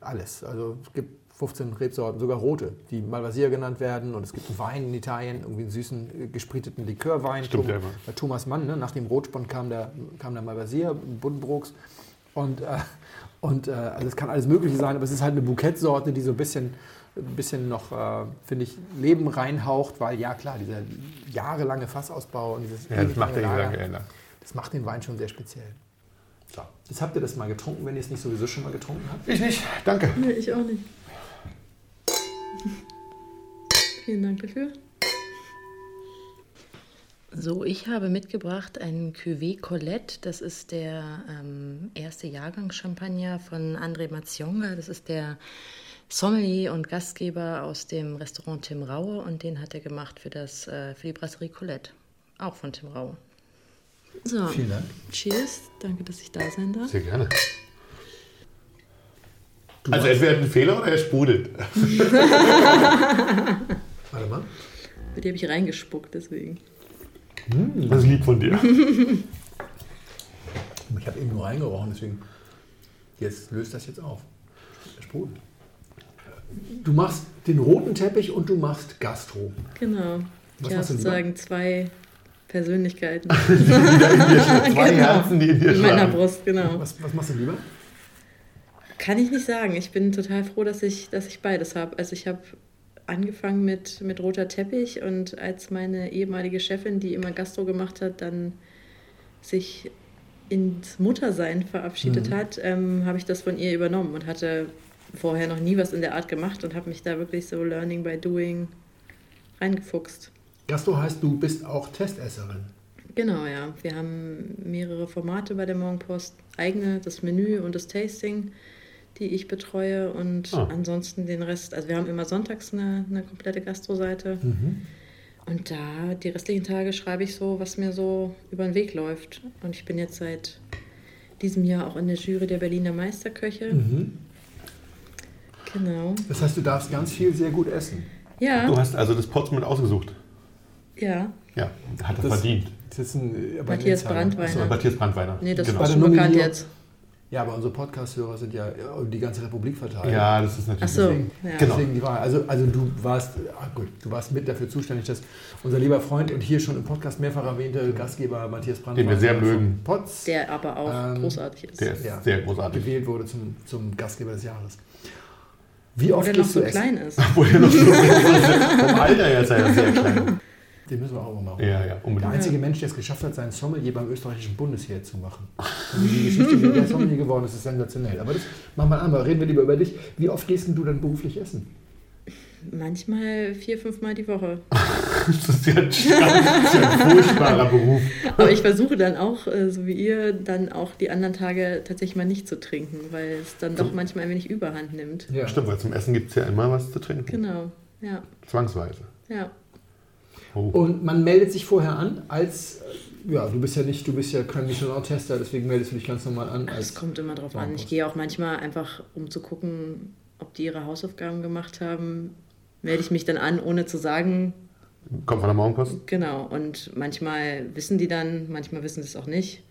alles. Also es gibt 15 Rebsorten, sogar rote, die Malvasia genannt werden. Und es gibt einen Wein in Italien, irgendwie einen süßen, äh, gespriteten Likörwein. Stimmt ja immer. Bei Thomas Mann, ne? nach dem Rotspon kam der, kam der Malvasia, Buddenbrooks. Und, äh, und äh, also es kann alles Mögliche sein, aber es ist halt eine Bouquetsorte, die so ein bisschen ein bisschen noch, äh, finde ich, Leben reinhaucht, weil ja klar, dieser jahrelange Fassausbau und dieses Ja, das ewig macht lange der Lager, das macht den Wein schon sehr speziell. So. Jetzt habt ihr das mal getrunken, wenn ihr es nicht sowieso schon mal getrunken habt. Ich nicht, danke. Nee, ich auch nicht. Vielen Dank dafür. So, ich habe mitgebracht einen Cuvée Colette. Das ist der ähm, erste Jahrgang Champagner von André Mazionga. Das ist der Sommelier und Gastgeber aus dem Restaurant Tim Raue und den hat er gemacht für, das, äh, für die Brasserie Colette. Auch von Tim Raue. So, Vielen Dank. cheers. Danke, dass ich da sein darf. Sehr gerne. Also entweder ein Fehler oder er sprudelt. Warte mal. Bei dir habe ich reingespuckt, deswegen. Das ist lieb von dir. Ich habe eben nur reingerochen, deswegen jetzt löst das jetzt auf. Sprudel. Du machst den roten Teppich und du machst Gastro. Genau. Was du lieber? sozusagen zwei Persönlichkeiten Zwei Herzen, die in dir in meiner schlagen. Brust, genau. Was, was machst du lieber? Kann ich nicht sagen. Ich bin total froh, dass ich, dass ich beides habe. Also ich habe angefangen mit, mit roter Teppich und als meine ehemalige Chefin, die immer Gastro gemacht hat, dann sich ins Muttersein verabschiedet hat, ähm, habe ich das von ihr übernommen und hatte vorher noch nie was in der Art gemacht und habe mich da wirklich so Learning by Doing reingefuchst. Gastro heißt, du bist auch Testesserin. Genau, ja. Wir haben mehrere Formate bei der Morgenpost. Eigene, das Menü und das Tasting, die ich betreue. Und Ah. ansonsten den Rest. Also wir haben immer sonntags eine, eine komplette Gastro-Seite. Und da, die restlichen Tage schreibe ich so, was mir so über den Weg läuft. Und ich bin jetzt seit diesem Jahr auch in der Jury der Berliner Meisterköche. Genau. Das heißt, du darfst ganz viel sehr gut essen. Ja, Du hast also das Portsmouth ausgesucht. ja. Ja, hat er Das- verdient. Das ist ein, äh, aber Matthias Insider. Brandwein. So, Matthias Brandweiner. Nee, das genau. Ist schon bekannt jetzt. Ja, aber unsere Podcast-Hörer sind ja äh, die ganze Republik verteilt. Ja, das ist natürlich. Ach so, Deswegen, ja. Genau. deswegen die Wahl. Also, also du warst, ah gut, du warst mit dafür zuständig, dass unser lieber Freund und hier schon im Podcast mehrfach erwähnte Gastgeber Matthias Brandwein, Den wir sehr mögen. Potz, Der aber auch Ähm, großartig ist. Der ist Ja. sehr großartig. gewählt wurde zum, zum Gastgeber des Jahres. Wie oft der noch gehst so klein ist. Obwohl er noch so vom Alter her ist er ja sehr klein. Den müssen wir auch mal machen. Ja, ja, Der einzige Mensch, der es geschafft hat, seinen Sommelier beim österreichischen Bundesheer zu machen. Und die Geschichte, wie der Sommelier geworden ist, ist sensationell. Aber das machen wir an, aber reden wir lieber über dich. Wie oft gehst denn du dann beruflich essen? Manchmal vier, fünfmal die Woche. Das ist ja ein, das ist ja ein furchtbarer Beruf. Aber ich versuche dann auch, äh, so wie ihr, dann auch die anderen Tage tatsächlich mal nicht zu trinken, weil es dann doch manchmal ein wenig Überhand nimmt. Ja. Stimmt, weil zum Essen gibt es ja immer was zu trinken. Genau, ja, Zwangsweise. ja. Oh. Und man meldet sich vorher an als, äh, ja, du bist ja nicht, du bist ja kein Michelin-Tester, deswegen meldest du dich ganz normal an. Es kommt immer drauf an. Ich gehe auch manchmal einfach, um zu gucken, ob die ihre Hausaufgaben gemacht haben, melde ich mich dann an, ohne zu sagen, Kommt von der Morgenpost? genau. Und manchmal wissen die dann, manchmal wissen sie es auch nicht.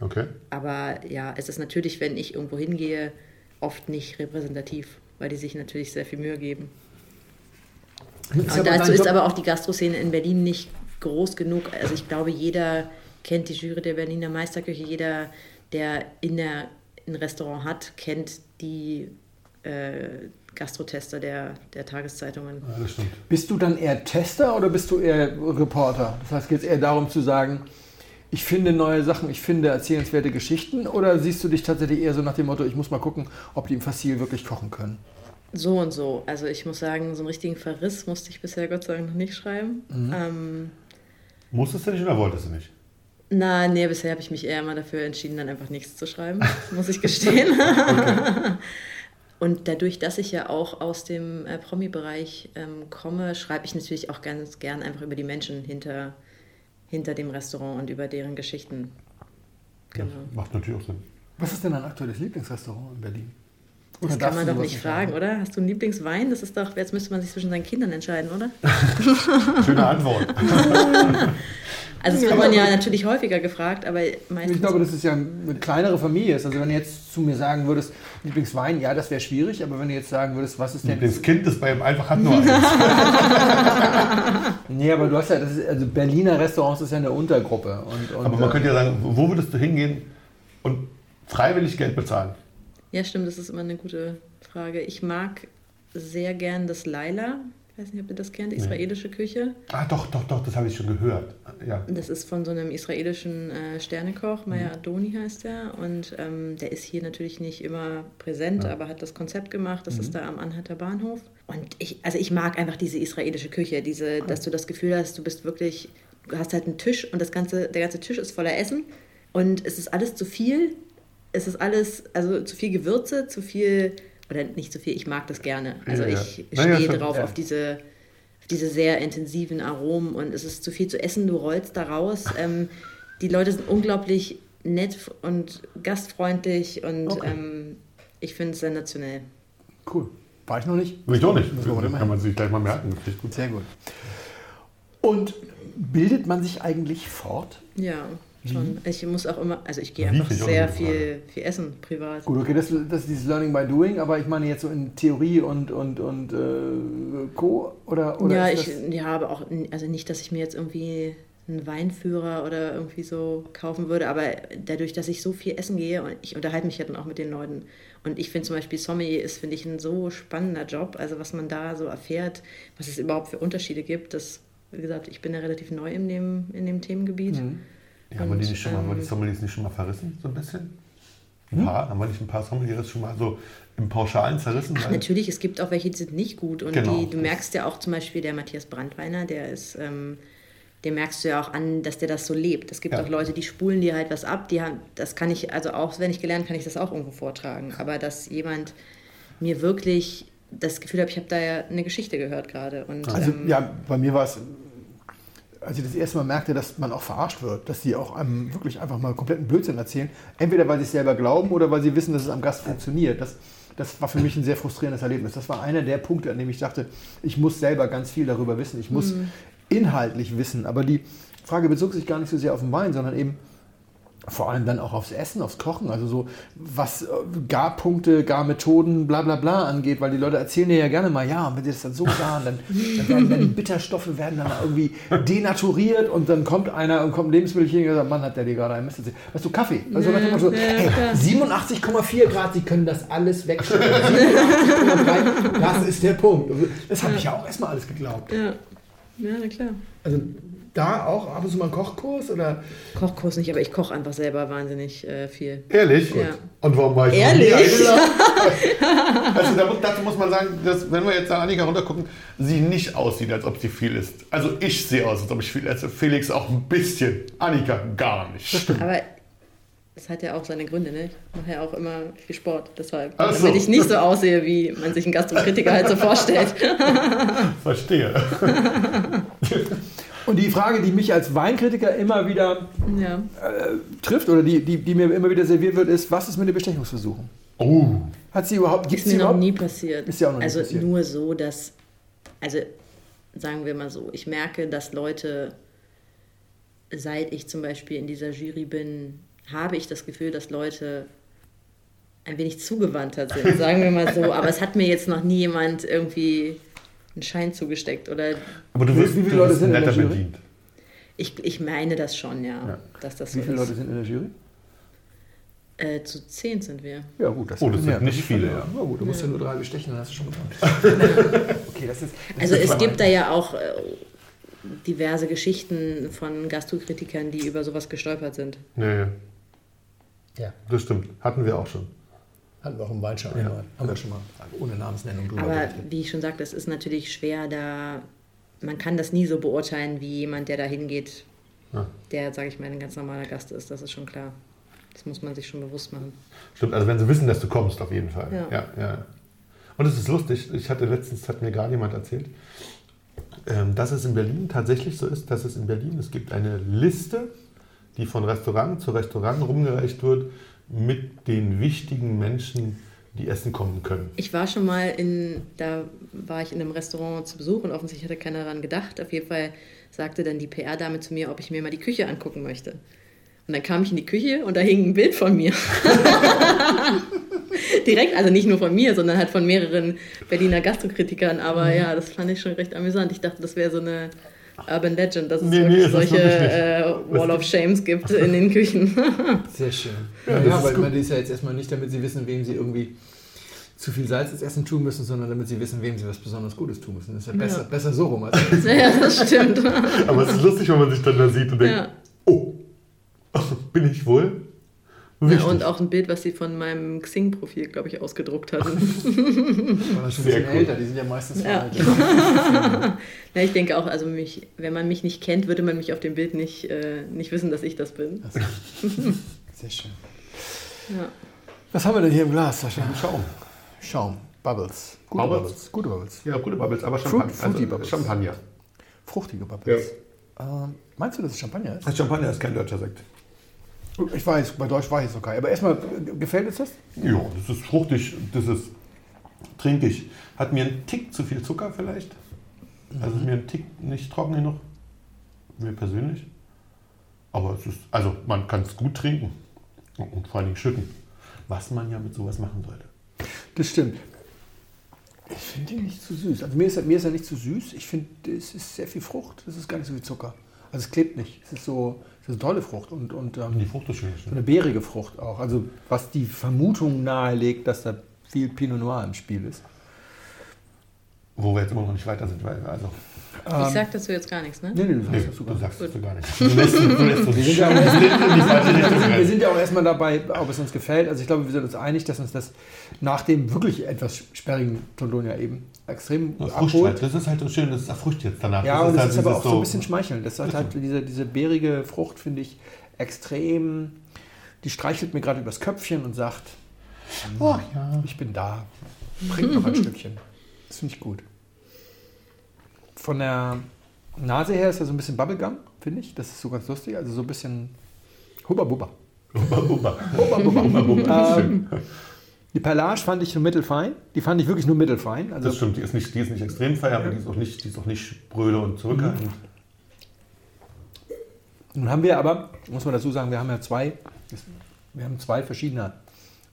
Okay. Aber ja, es ist natürlich, wenn ich irgendwo hingehe, oft nicht repräsentativ, weil die sich natürlich sehr viel Mühe geben. Ist Und dazu ist aber auch die Gastroszene in Berlin nicht groß genug. Also ich glaube, jeder kennt die Jury der Berliner Meisterküche, jeder, der in der, ein Restaurant hat, kennt die äh, Gastrotester der, der Tageszeitungen. Ja, das stimmt. Bist du dann eher Tester oder bist du eher Reporter? Das heißt, geht es eher darum zu sagen, ich finde neue Sachen, ich finde erzählenswerte Geschichten oder siehst du dich tatsächlich eher so nach dem Motto, ich muss mal gucken, ob die im Fassil wirklich kochen können? So und so. Also ich muss sagen, so einen richtigen Verriss musste ich bisher Gott sei Dank noch nicht schreiben. Mhm. Ähm, Musstest du nicht oder wolltest du nicht? Na, nee, bisher habe ich mich eher immer dafür entschieden, dann einfach nichts zu schreiben, muss ich gestehen. Und dadurch, dass ich ja auch aus dem äh, Promi-Bereich ähm, komme, schreibe ich natürlich auch ganz gern einfach über die Menschen hinter, hinter dem Restaurant und über deren Geschichten. Genau. Macht natürlich auch Sinn. Was ist denn dein aktuelles Lieblingsrestaurant in Berlin? Das Oder kann darfst man doch nicht fragen, oder? Hast du einen Lieblingswein? Das ist doch, jetzt müsste man sich zwischen seinen Kindern entscheiden, oder? Schöne Antwort. Also das wird man ja natürlich häufiger gefragt, aber meistens... Ich glaube, dass es ja eine kleinere Familie ist. Also wenn du jetzt zu mir sagen würdest, Lieblingswein, ja, das wäre schwierig, aber wenn du jetzt sagen würdest, was ist denn... Das Kind ist bei ihm einfach hat nur eins. Nee, aber du hast ja, das ist, also Berliner Restaurants ist ja eine Untergruppe. Und, und, Aber man äh, könnte ja sagen, wo würdest du hingehen und freiwillig Geld bezahlen? Ja, stimmt, das ist immer eine gute Frage. Ich mag sehr gern das Laila. Ich weiß nicht, ob ihr das kennt, israelische Küche. Ah, doch, doch, doch, das habe ich schon gehört. Ja. Das ist von so einem israelischen äh, Sternekoch, Maya Adoni heißt er. Und ähm, der ist hier natürlich nicht immer präsent, Ja. aber hat das Konzept gemacht. Das ist da am Anhalter Bahnhof. Und ich, also ich mag einfach diese israelische Küche, diese, dass du das Gefühl hast, du bist wirklich, du hast halt einen Tisch und das ganze, der ganze Tisch ist voller Essen. Und es ist alles zu viel. Es ist alles, also zu viel Gewürze, zu viel, oder nicht zu viel, ich mag das gerne. Also Ja, ja. ich stehe schon, drauf ja. auf diese auf diese sehr intensiven Aromen und es ist zu viel zu essen, du rollst da raus. Ähm, die Leute sind unglaublich nett und gastfreundlich und Okay. ähm, ich finde es sensationell. Cool. War ich noch nicht? Ich doch nicht. Das kann man sich gleich mal merken. Das ist gut. Sehr gut. Und bildet man sich eigentlich fort? Ja, schon. Ich muss auch immer, also ich gehe einfach sehr viel, viel essen privat. Gut, okay, das, das ist dieses Learning by Doing, aber ich meine jetzt so in Theorie und, und, und äh, Co. Oder, oder ja, ich ja, aber auch, also nicht, dass ich mir jetzt irgendwie einen Weinführer oder irgendwie so kaufen würde, aber dadurch, dass ich so viel essen gehe und ich unterhalte mich ja dann auch mit den Leuten und ich finde zum Beispiel Sommelier ist, finde ich, ein so spannender Job, also was man da so erfährt, was es überhaupt für Unterschiede gibt, das, wie gesagt, ich bin ja relativ neu in dem, in dem Themengebiet. Mhm. Ja, haben wir die nicht schon mal, haben wir die ähm, Sommeliers nicht schon mal verrissen, so ein bisschen? Ein paar? Haben wir nicht ein paar Sommeliers schon mal so im Pauschalen zerrissen? Ach, natürlich, es gibt auch welche, die sind nicht gut. Und Genau, die, du merkst ja auch zum Beispiel der Matthias Brandweiner, der ist, ähm, den merkst du ja auch an, dass der das so lebt. Es gibt Ja. auch Leute, die spulen dir halt was ab, die haben, das kann ich, also auch wenn ich gelernt, kann ich das auch irgendwo vortragen. Aber dass jemand mir wirklich das Gefühl hat, ich habe da ja eine Geschichte gehört gerade. Und, also ähm, ja, bei mir war es, als ich das erste Mal merkte, dass man auch verarscht wird, dass die auch einem wirklich einfach mal kompletten Blödsinn erzählen. Entweder weil sie es selber glauben oder weil sie wissen, dass es am Gast funktioniert. Das, das war für mich ein sehr frustrierendes Erlebnis. Das war einer der Punkte, an dem ich dachte, ich muss selber ganz viel darüber wissen. Ich muss inhaltlich wissen. Aber die Frage bezog sich gar nicht so sehr auf den Wein, sondern eben vor allem dann auch aufs Essen, aufs Kochen, also so was äh, Garpunkte, Garmethoden, bla bla bla angeht, weil die Leute erzählen dir ja gerne mal, ja, und wenn sie das dann so garen, dann, dann werden dann die Bitterstoffe werden dann irgendwie denaturiert und dann kommt einer und kommt ein Lebensmittelchen und sagt, Mann, hat der dir gerade ein Mist erzählt. Weißt du, Kaffee. Also nach dem Motto, hey, 87,4 Grad, sie können das alles wegschütten. 87,3, das ist der Punkt. Das habe ich ja auch erstmal alles geglaubt. ja. ja, na klar. Also da auch ab und zu mal einen Kochkurs oder Kochkurs nicht, aber ich koche einfach selber wahnsinnig äh, viel. Ehrlich? Ja. Und warum war ich Ehrlich? also da, muss- dazu muss man sagen, dass wenn wir jetzt an Annika runtergucken, sie nicht aussieht, als ob sie viel isst. Also ich sehe aus, als ob ich viel esse. Felix auch ein bisschen. Annika gar nicht. Aber das hat ja auch seine Gründe, ne? Ich mache ja auch immer viel Sport, deshalb. Ach so. Damit ich nicht so aussehe, wie man sich einen Gastrokritiker halt so vorstellt. Verstehe. Und die Frage, die mich als Weinkritiker immer wieder ja. trifft oder die, die, die mir immer wieder serviert wird, ist, was ist mit den Bestechungsversuchen? Oh. Hat sie überhaupt, gibt Ist sie mir noch überhaupt? nie passiert. Ist ja auch noch nie also passiert. nur so, dass, also sagen wir mal so, ich merke, dass Leute, seit ich zum Beispiel in dieser Jury bin, habe ich das Gefühl, dass Leute ein wenig zugewandter sind, sagen wir mal so. Aber es hat mir jetzt noch nie jemand irgendwie einen Schein zugesteckt oder Aber du wirst, wie viele Leute sind in der netter Jury? bedient. ich, ich meine das schon, ja, Ja. dass das so Wie viele ist. Leute sind in der Jury? Äh, zu zehn sind wir. Ja gut, das, Oh, das sind mehr. nicht viele, ja. Na gut, du musst ja nur drei bestechen, dann hast du schon gewonnen. okay, das ist, das Also ist es gibt da ja auch äh, diverse Geschichten von Gastrokritikern, die über sowas gestolpert sind. Nee, Ja, das stimmt. Hatten wir auch schon. Hatten wir auch im Weinschein einmal. Haben wir schon mal ohne Namensnennung drüber Aber geredet. wie ich schon sagte, es ist natürlich schwer, da man kann das nie so beurteilen wie jemand, der da hingeht, Ja. der, sage ich mal, ein ganz normaler Gast ist. Das ist schon klar. Das muss man sich schon bewusst machen. Stimmt, also wenn sie wissen, dass du kommst, auf jeden Fall. Ja. Ja, ja. Und es ist lustig, ich hatte letztens, hat mir gerade jemand erzählt, ähm, dass es in Berlin tatsächlich so ist, dass es in Berlin, es gibt eine Liste, die von Restaurant zu Restaurant rumgereicht wird, mit den wichtigen Menschen, die essen kommen können. Ich war schon mal in, da war ich in einem Restaurant zu Besuch und offensichtlich hatte keiner daran gedacht. Auf jeden Fall sagte dann die PR-Dame zu mir, ob ich mir mal die Küche angucken möchte. Und dann kam ich in die Küche und da hing ein Bild von mir. Direkt, also nicht nur von mir, sondern halt von mehreren Berliner Gastrokritikern. Aber Mhm. ja, das fand ich schon recht amüsant. Ich dachte, das wäre so eine Urban Legend, dass es Nee, nee, solche äh, Wall of Shames gibt in den Küchen. Sehr schön. Ja, Ja, ja ist weil gut. man ist ja jetzt erstmal nicht, damit sie wissen, wem sie irgendwie zu viel Salz ins Essen tun müssen, sondern damit sie wissen, wem sie was besonders Gutes tun müssen. Das ist ja besser, Ja. besser so rum. Als Ja, das stimmt. Aber es ist lustig, wenn man sich dann da sieht und denkt, Ja. oh, bin ich wohl? Ja, und auch ein Bild, was sie von meinem Xing-Profil, glaube ich, ausgedruckt hatten. war das schon ein Sehr bisschen cool. älter, die sind ja meistens Ja. Ja, ich denke auch, also mich, wenn man mich nicht kennt, würde man mich auf dem Bild nicht, äh, nicht wissen, dass ich das bin. Sehr schön. Ja. Was haben wir denn hier im Glas, Sascha? Schaum. Schaum. Bubbles. Gute Bubbles? Bubbles. Gute Bubbles. Ja, gute Bubbles, aber Fruit- Champagner. fruity also Bubbles. Champagner. Fruchtige Bubbles. Ähm, meinst du, dass es Champagner ist? Das Champagner ist kein deutscher Sekt. Ich weiß, bei Deutsch weiß ich es okay. Aber erstmal, gefällt uns das? Ja, das ist fruchtig, das ist trinkig. Hat mir einen Tick zu viel Zucker vielleicht. Also ist mir ein Tick nicht trocken genug. Mir persönlich. Aber es ist, also man kann es gut trinken. Und vor allen Dingen schütten. Was man ja mit sowas machen sollte. Das stimmt. Ich finde ihn nicht zu süß. Also mir ist, er, mir ist er nicht zu süß. Ich finde, es ist sehr viel Frucht. Es ist gar nicht so viel Zucker. Also es klebt nicht. Es ist so, es ist eine tolle Frucht und, und ähm, die Frucht ist schön. eine beerige Frucht auch. Also was die Vermutung nahelegt, dass da viel Pinot Noir im Spiel ist. Wo wir jetzt immer noch nicht weiter sind. Weil, also, Ich sag dazu jetzt gar nichts, ne? Nee, nee, du nee, sagst das du sogar. sagst es gar nicht. Du lässt, du lässt uns Wir sind, ja wir sind ja auch erstmal dabei, ob es uns gefällt. Also ich glaube, wir sind uns einig, dass uns das nach dem wirklich etwas sperrigen Tolonia eben extrem Das Frucht abholt. halt. Das ist halt so schön, das ist erfrischt jetzt danach. Ja, und das halt ist aber auch so ein bisschen schmeichelnd. Das hat Das halt diese, diese beerige Frucht, finde ich, extrem. Die streichelt mir gerade übers Köpfchen und sagt, Ach ja. ich bin da. Bringt noch ein Stückchen. Das finde ich gut. Von der Nase her ist er so ein bisschen Bubblegum, finde ich. Das ist so ganz lustig. Also so ein bisschen Hubba Bubba. Bubba, bubba. Hubba Bubba. Bubba, bubba. Ähm, die Perlage fand ich so mittelfein. Die fand ich wirklich nur mittelfein. Also Das stimmt, die ist nicht, die ist nicht extrem feier, aber die ist auch nicht, die ist auch nicht bröle und zurückhaltend. Nun haben wir aber, muss man dazu sagen, wir haben ja zwei, wir haben zwei verschiedene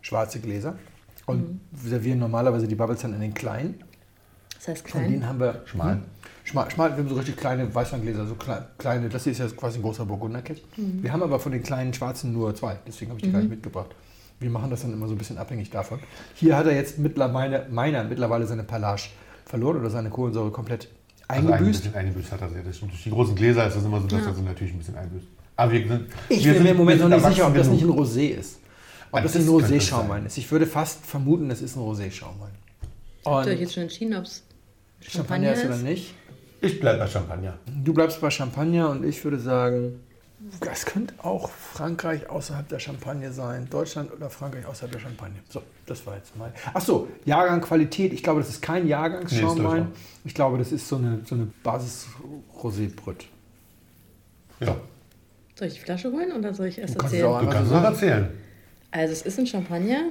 schwarze Gläser und servieren normalerweise die Bubbles dann in den kleinen. Das heißt Von denen klein. haben wir Schmal. Hm? Schmal, schmal, wir haben so richtig kleine Weißweingläser, so klei- kleine, das hier ist ja quasi ein großer Burgunderkelch. Wir haben aber von den kleinen schwarzen nur zwei, deswegen habe ich die gar nicht mitgebracht. Wir machen das dann immer so ein bisschen abhängig davon. Hier hat er jetzt mittlerweile, meiner mittlerweile seine Perlage verloren oder seine Kohlensäure komplett Also ein eingebüßt. bisschen eingebüßt hat er sehr. Das stimmt. Durch die großen Gläser ist das immer so, dass er so natürlich ein bisschen einbüßt. Aber wir sind. Ich wir bin mir im Moment noch sind nicht sicher, ob das nicht ein. Rosé ist. Ob Ah, das das ein Rosé-Schaumwein ist. Ich würde fast vermuten, es ist ein Rosé-Schaumwein. Habt ihr euch Und jetzt schon entschieden, ob es Champagner Champagner ist oder nicht? Ich bleibe bei Champagner. Du bleibst bei Champagner und ich würde sagen, es könnte auch Frankreich außerhalb der Champagne sein. Deutschland oder Frankreich außerhalb der Champagne. So, das war jetzt mal. Achso, Jahrgang Qualität. Ich glaube, das ist kein Nee, Jahrgangsschaumwein. ist ich glaube, das ist so eine, so eine Basis-Rosé-Brüt. Ja, Soll ich die Flasche holen oder soll ich erst Du kannst es erzählen? auch du Einfach kannst sagen. erzählen. Also es ist ein Champagner.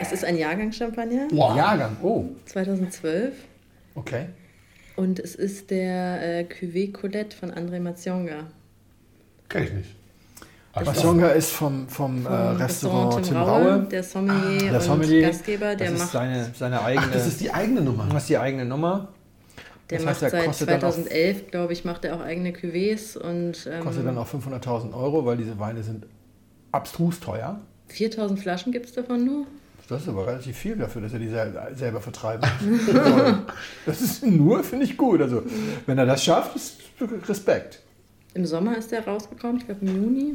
Es ist ein Jahrgangschampagner, Jahrgang, oh, 2012. okay. Und es ist der äh, Cuvée Colette von André Mazionga. Kenn ich nicht. Aber Masonga ist vom, vom, äh, Vom Restaurant Tim Raue, Raue. Der Sommelier Der und Sommelier, Gastgeber, der das ist macht, seine, seine eigene, Ach, das ist die eigene Nummer. das ist die eigene Nummer. der das macht heißt, er seit kostet dann auch- 2011, glaube ich, macht er auch eigene Cuvées und ähm, Kostet dann auch 500.000 Euro, weil diese Weine sind abstrus teuer. 4000 Flaschen gibt es davon nur. Das ist aber relativ viel dafür, dass er die sel selber vertreibt. das ist nur, finde ich gut. Also, wenn er das schafft, ist Respekt. Im Sommer ist der rausgekommen, ich glaube im Juni.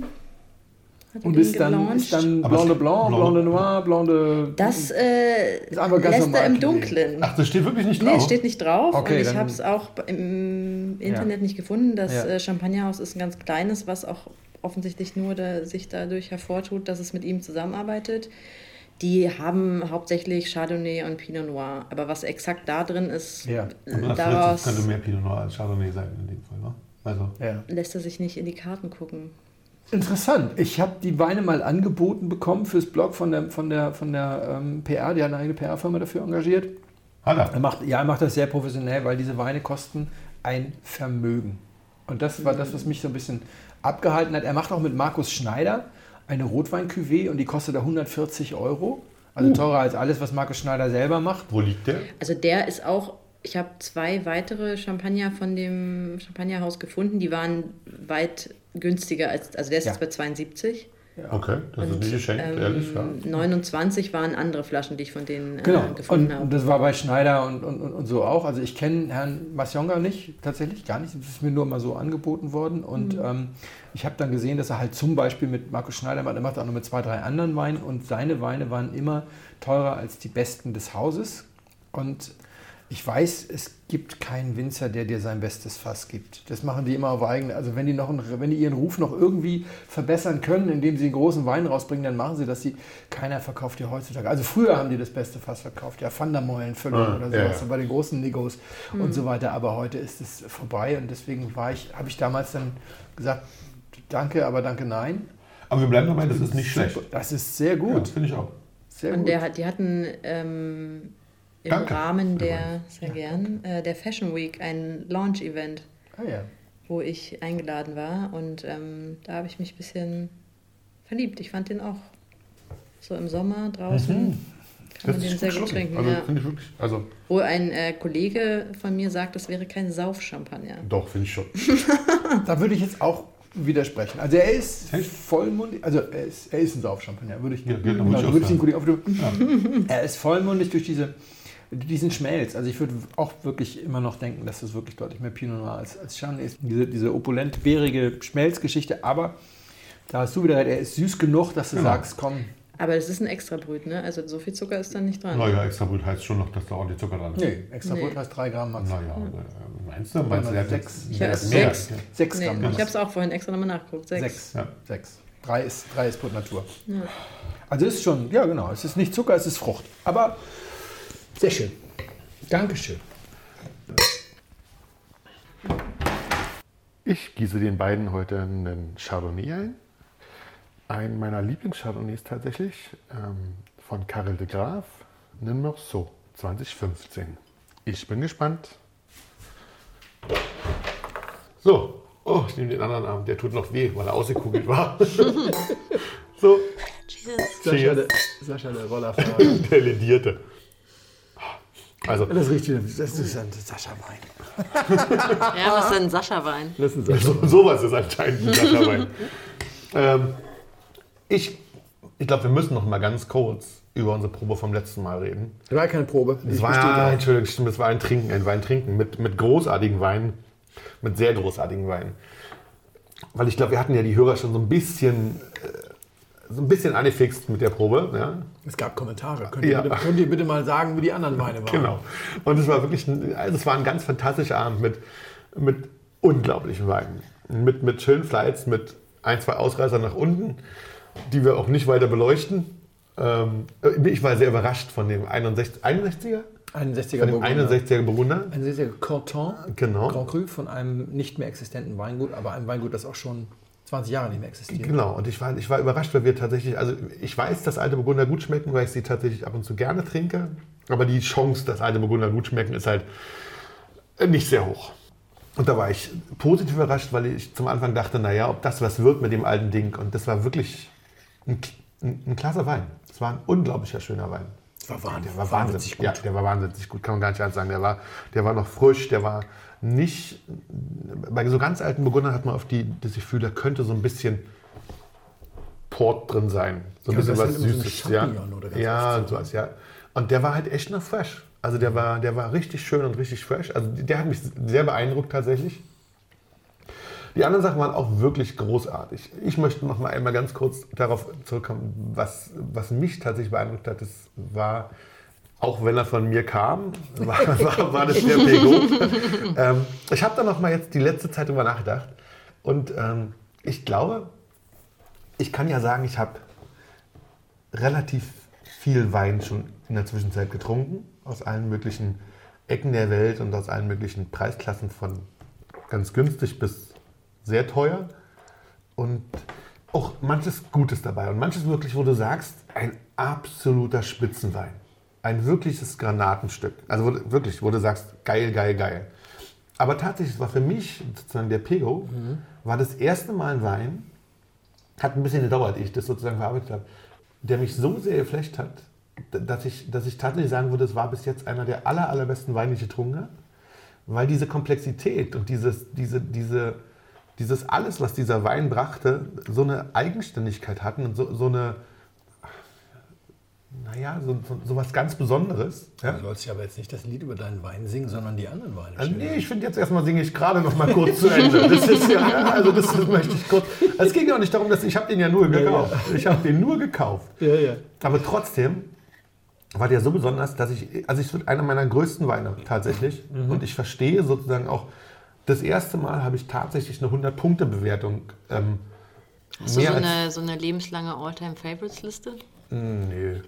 Hat er Und ist dann, ist dann Blonde Blanc, Blanc- Blonde Noir, Blonde. Das äh, Ist einfach ganz lässt er im. Dunklen. Ach, das steht wirklich nicht Nee, drauf. steht nicht drauf. Okay, und ich habe es auch im Internet nicht gefunden. Das Ja. äh, Champagnerhaus ist ein ganz kleines, was auch offensichtlich nur da, sich dadurch hervortut, dass es mit ihm zusammenarbeitet. Die haben hauptsächlich Chardonnay und Pinot Noir. Aber was exakt da drin ist, Ja. äh, daraus könnte mehr Pinot Noir als Chardonnay sein in dem Fall, ne? Also, Ja. lässt er sich nicht in die Karten gucken. Interessant. Ich habe die Weine mal angeboten bekommen fürs Blog von der, von der, von der ähm, PR. Die hat eine eigene PR-Firma dafür engagiert. hat Er er. macht, ja, er macht das sehr professionell, weil diese Weine kosten ein Vermögen. Und das war das, was mich so ein bisschen abgehalten hat. Er macht auch mit Markus Schneider eine Rotwein-Cuvée und die kostet da 140 Euro. Also teurer als alles, was Markus Schneider selber macht. Wo liegt der? Also der ist auch, ich habe zwei weitere Champagner von dem Champagnerhaus gefunden, die waren weit günstiger als, also der ist Ja. jetzt bei 72. Okay, das ist nicht geschenkt, Ähm, ehrlich. Ja. 29 waren andere Flaschen, die ich von denen äh, Genau, gefunden und, habe. und das war bei Schneider und, und, und, und so auch. Also ich kenne Herrn Masjonga nicht, tatsächlich gar nicht. Das ist mir nur mal so angeboten worden. Und ähm, ich habe dann gesehen, dass er halt zum Beispiel mit Markus Schneider macht, er macht auch noch mit zwei, drei anderen Weinen. Und seine Weine waren immer teurer als die besten des Hauses. Und ich weiß, es gibt keinen Winzer, der dir sein bestes Fass gibt. Das machen die immer auf eigene. Also wenn die, noch einen, wenn die ihren Ruf noch irgendwie verbessern können, indem sie einen großen Wein rausbringen, dann machen sie das. Die, keiner verkauft ja heutzutage. Also früher haben die das beste Fass verkauft. Ja, Van der Meulen, Völlung Ah, oder ja, sowas. ja. Bei den großen Nigos und so weiter. Aber heute ist es vorbei und deswegen war ich, habe ich damals dann gesagt, danke, aber danke, nein. Aber wir bleiben dabei, das ist nicht schlecht. Das ist sehr Ja, gut. das finde ich auch. Sehr Und gut. der, die hatten ähm, im Danke. Rahmen der, sehr gern, äh, der Fashion Week ein Launch-Event, ah, ja. wo ich eingeladen war. Und ähm, da habe ich mich ein bisschen verliebt. Ich fand den auch so im Sommer draußen. Kann man den sehr gut trinken. Also ja. ich wirklich, also Wo ein äh, Kollege von mir sagt, das wäre kein Saufchampagner. doch, finde ich schon. Da würde ich jetzt auch widersprechen. Also er ist Echt? vollmundig, also er ist, er ist ein Saufchampagner, würde ich, Ja, genau, würde ich den. Kollegen auf Er ist vollmundig durch diese, diesen Schmelz. Also ich würde auch wirklich immer noch denken, dass das wirklich deutlich mehr Pinot Noir als, als Chardonnay ist. Diese, diese opulent bärige Schmelzgeschichte, aber da hast du wieder recht, er ist süß genug, dass du Genau. sagst, komm, Aber es ist ein Extrabrüt, ne? Also so viel Zucker ist da nicht dran. Naja, extra Brut heißt schon noch, dass da ordentlich Zucker dran ist. nee, extra Nee. Heißt 3 Gramm Max. Naja, äh, meinst du? Meinst du, der hat sechs. Ich mehr? sechs. Ja. 6 Nee, Gramm ich habe es auch vorhin extra nochmal nachgeguckt. Sechs. Sechs. Ja. Sechs. Drei ist, drei ist Put Natur. Ja. Also es ist schon, ja genau, es ist nicht Zucker, es ist Frucht. Aber sehr schön. Dankeschön. Ich gieße den beiden heute einen Chardonnay ein. Ein meiner Lieblings-Chardonnays tatsächlich, ähm, von Karel de Graaf, einen Morceau 2015. Ich bin gespannt. So, oh, ich nehme den anderen Arm, der tut noch weh, weil er ausgekugelt war. so, Sascha, Cheers. der, Sascha, der Rollerfahrer. der ledierte. Also, Das riecht wieder, das ist ein Sascha-Wein. Ja, was ist denn Sascha-Wein? Das ist ein Sascha. So, sowas ist anscheinend ein Sascha Wein. ähm, ich ich glaube, wir müssen noch mal ganz kurz über unsere Probe vom letzten Mal reden. Das war keine Probe. Es war. Entschuldigung, stimmt, es war ein Trinken, ein Wein trinken mit, mit großartigen Weinen, mit sehr großartigen Weinen. Weil ich glaube, wir hatten ja die Hörer schon so ein bisschen, äh, so ein bisschen angefixt mit der Probe. Ja? Es gab Kommentare. Könnt ihr, Ja. bitte, könnt ihr bitte mal sagen, wie die anderen Weine waren? Genau. Und es war wirklich, ein, also es war ein ganz fantastischer Abend mit, mit unglaublichen Weinen. Mit, mit schönen Flights, mit ein, zwei Ausreißern nach unten, die wir auch nicht weiter beleuchten. Ähm, ich war sehr überrascht von dem 61, 61er? 61er Von dem Burgunder. 61er Burgunder. Ein sehr, sehr Corton Genau. Grand Cru von einem nicht mehr existenten Weingut, aber einem Weingut, das auch schon 20 Jahre nicht mehr existiert. Genau, und ich war, ich war überrascht, weil wir tatsächlich, also ich weiß, dass alte Burgunder gut schmecken, weil ich sie tatsächlich ab und zu gerne trinke. Aber die Chance, dass alte Burgunder gut schmecken, ist halt nicht sehr hoch. Und da war ich positiv überrascht, weil ich zum Anfang dachte, naja, ob das was wird mit dem alten Ding. Und das war wirklich ein, ein, ein klasse Wein. Es war ein unglaublicher schöner Wein. War wahnsinnig, Der war wahnsinnig gut. Ja, der war wahnsinnig gut, kann man gar nicht anders sagen. Der war, der war noch frisch, der war nicht. Bei so ganz alten Burgundern hat man auf die, das Gefühl, da könnte so ein bisschen Port drin sein. So ein Ja, bisschen was halt immer so Süßes. ja, ja, sowas, ja. Und der war halt echt noch fresh. Also der war, der war richtig schön und richtig fresh. Also der hat mich sehr beeindruckt tatsächlich. Die anderen Sachen waren auch wirklich großartig. Ich möchte noch mal einmal ganz kurz darauf zurückkommen, was, was mich tatsächlich beeindruckt hat. Das war, auch wenn er von mir kam, war, war, war das der Pego. ähm, ich habe da noch mal jetzt die letzte Zeit drüber nachgedacht. Und ähm, ich glaube, ich kann ja sagen, ich habe relativ viel Wein schon in der Zwischenzeit getrunken. Aus allen möglichen Ecken der Welt und aus allen möglichen Preisklassen von ganz günstig bis sehr teuer. Und auch manches Gutes dabei. Und manches wirklich, wo du sagst, ein absoluter Spitzenwein. Ein wirkliches Granatenstück. Also wirklich, wo du sagst, geil, geil, geil. Aber tatsächlich, war für mich sozusagen der Pego, war das erste Mal ein Wein, hat ein bisschen gedauert, ich das sozusagen verarbeitet habe, der mich so sehr geflecht hat, dass ich, dass ich tatsächlich sagen würde, es war bis jetzt einer der aller, allerbesten Weine, die ich getrunken habe. Weil diese Komplexität und dieses, diese, diese, dieses alles, was dieser Wein brachte, so eine Eigenständigkeit hatten und so, so eine, naja, so, so, so was ganz Besonderes. Ja? Du sollst ja aber jetzt nicht das Lied über deinen Wein singen, sondern die anderen Weine. Also nee, ich finde jetzt erstmal singe ich gerade noch mal kurz zu Ende. Das ist ja, ja, also das, möchte ich kurz. Es ging ja auch nicht darum, dass ich habe den ja nur gekauft. Ich habe den nur gekauft. Ja, ja. Aber trotzdem war der so besonders, dass ich, also ich wird einer meiner größten Weine tatsächlich. Und ich verstehe sozusagen auch, das erste Mal habe ich tatsächlich eine 100-Punkte-Bewertung. Ähm, Hast du so als- eine, so eine lebenslange All-Time-Favorites-Liste? Nö.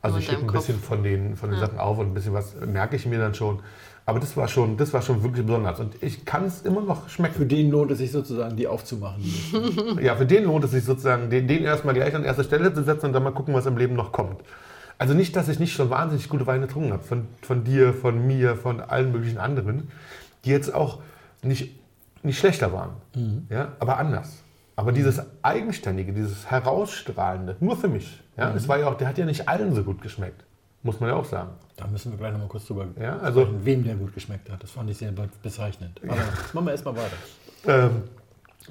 Also Nur ich hebe ein bisschen Kopf. von den, von den Sachen auf und ein bisschen was merke ich mir dann schon. Aber das war schon, das war schon wirklich besonders. Und ich kann es immer noch schmecken. Für den lohnt es sich sozusagen, die aufzumachen. Ja, für den lohnt es sich sozusagen, den, den erstmal gleich an erste Stelle zu setzen und dann mal gucken, was im Leben noch kommt. Also nicht, dass ich nicht schon wahnsinnig gute Weine getrunken habe. Von, von dir, von mir, von allen möglichen anderen, die jetzt auch nicht, nicht schlechter waren. Ja, aber anders. Aber dieses Eigenständige, dieses Herausstrahlende, nur für mich. Ja, es war ja auch, der hat ja nicht allen so gut geschmeckt. Muss man ja auch sagen. Da müssen wir gleich nochmal kurz drüber Ja, also- sprechen, wem der gut geschmeckt hat. Das fand ich sehr be- bezeichnend. Aber jetzt machen wir erstmal weiter. Ähm,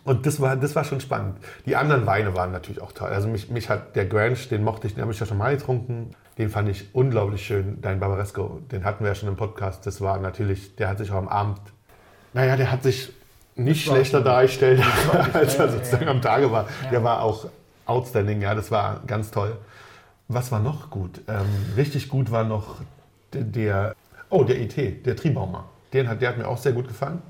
und das war, das war schon spannend. Die anderen Weine waren natürlich auch toll. Also mich, mich hat der Grange, den mochte ich, den habe ich ja schon mal getrunken. Den fand ich unglaublich schön. Dein Barbaresco, den hatten wir ja schon im Podcast. Das war natürlich, der hat sich auch am Abend, naja, der hat sich nicht schlechter dargestellt, als er ja, sozusagen ja. am Tage war. Der war auch outstanding, ja, das war ganz toll. Was war noch gut? Ähm, richtig gut war noch der, der oh, der ET, der Triebaumer. Den hat, der hat mir auch sehr gut gefallen.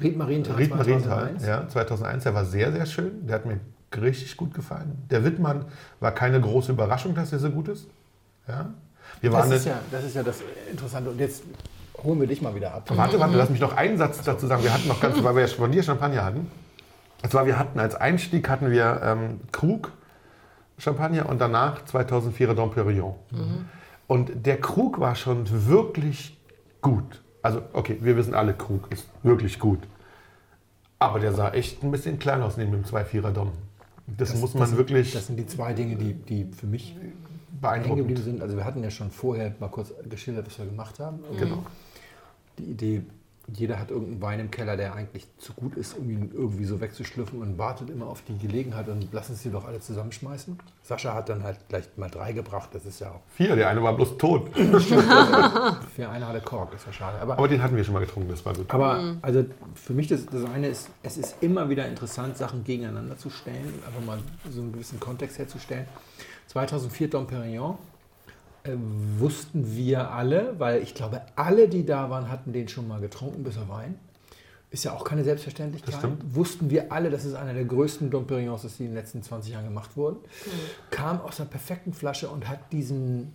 Ried Marienthal Ried Marienthal, 2001. ja, 2001, der war sehr, sehr schön. Der hat mir richtig gut gefallen. Der Wittmann war keine große Überraschung, dass er so gut ist. Ja. Wir waren Das ist, ja, das ist ja das Interessante. Und jetzt holen wir dich mal wieder ab. Warte, warte, lass mich noch einen Satz dazu sagen. Wir hatten noch ganz, weil wir ja von dir Champagner hatten. Und zwar, wir hatten als Einstieg hatten wir ähm, Krug Champagner und danach 2004er Dom Perignon. Und der Krug war schon wirklich gut. Also, okay, wir wissen alle, Krug ist wirklich gut. Aber der sah echt ein bisschen klein aus neben dem 2,4er Dom. Das, muss man das, wirklich Das sind die zwei Dinge, die, die für mich beeindruckend. sind. Also wir hatten ja schon vorher mal kurz geschildert, was wir gemacht haben. Genau. Die Idee, jeder hat irgendeinen Wein im Keller, der eigentlich zu gut ist, um ihn irgendwie so wegzuschlüpfen und wartet immer auf die Gelegenheit und lass uns die doch alle zusammenschmeißen. Sascha hat dann halt gleich mal drei gebracht, das ist ja auch, Vier, der eine war bloß tot. für eine hatte Kork, ist ja schade. Aber, Aber den hatten wir schon mal getrunken, das war gut. aber also für mich das, das eine ist, es ist immer wieder interessant, Sachen gegeneinander zu stellen einfach mal so einen gewissen Kontext herzustellen. 2004 Dom Perignon wussten wir alle, weil ich glaube, alle, die da waren, hatten den schon mal getrunken, bis er Wein. Ist ja auch keine Selbstverständlichkeit. Das stimmt. Wussten wir alle, dass es einer der größten Dom Perignons ist, die in den letzten 20 Jahren gemacht wurden. Kam aus einer perfekten Flasche und hat diesen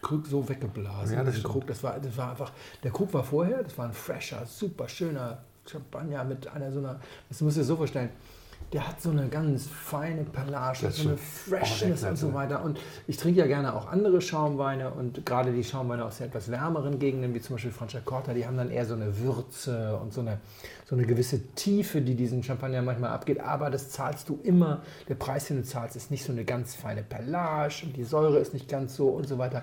Krug so weggeblasen. Ja, das. Krug, das war, das war einfach, der Krug war vorher, das war ein fresher, super schöner Champagner mit einer so einer, das musst du dir so vorstellen, der hat so eine ganz feine Pallage, so eine schon- Freshness oh, und so weiter. Und ich trinke ja gerne auch andere Schaumweine und gerade die Schaumweine aus den etwas wärmeren Gegenden, wie zum Beispiel Franciacorta, die haben dann eher so eine Würze und so eine, so eine gewisse Tiefe, die diesen Champagner manchmal abgeht. Aber das zahlst du immer, der Preis, den du zahlst, ist nicht so eine ganz feine Pallage und die Säure ist nicht ganz so und so weiter.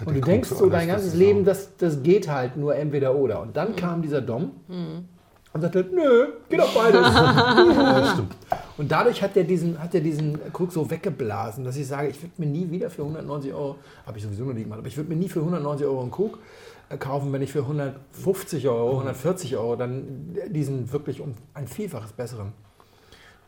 Hat Und du denkst so dein ganzes Leben, das, das geht halt nur entweder oder. Und dann kam dieser Dom und sagte, nö, geht auch beides. Und dadurch hat er diesen, hat er diesen Krug so weggeblasen, dass ich sage, ich würde mir nie wieder für 190 Euro, habe ich sowieso noch nie gemacht, aber ich würde mir nie für 190 Euro einen Krug äh, kaufen, wenn ich für 150 Euro, 140 Euro dann diesen wirklich um ein Vielfaches besseren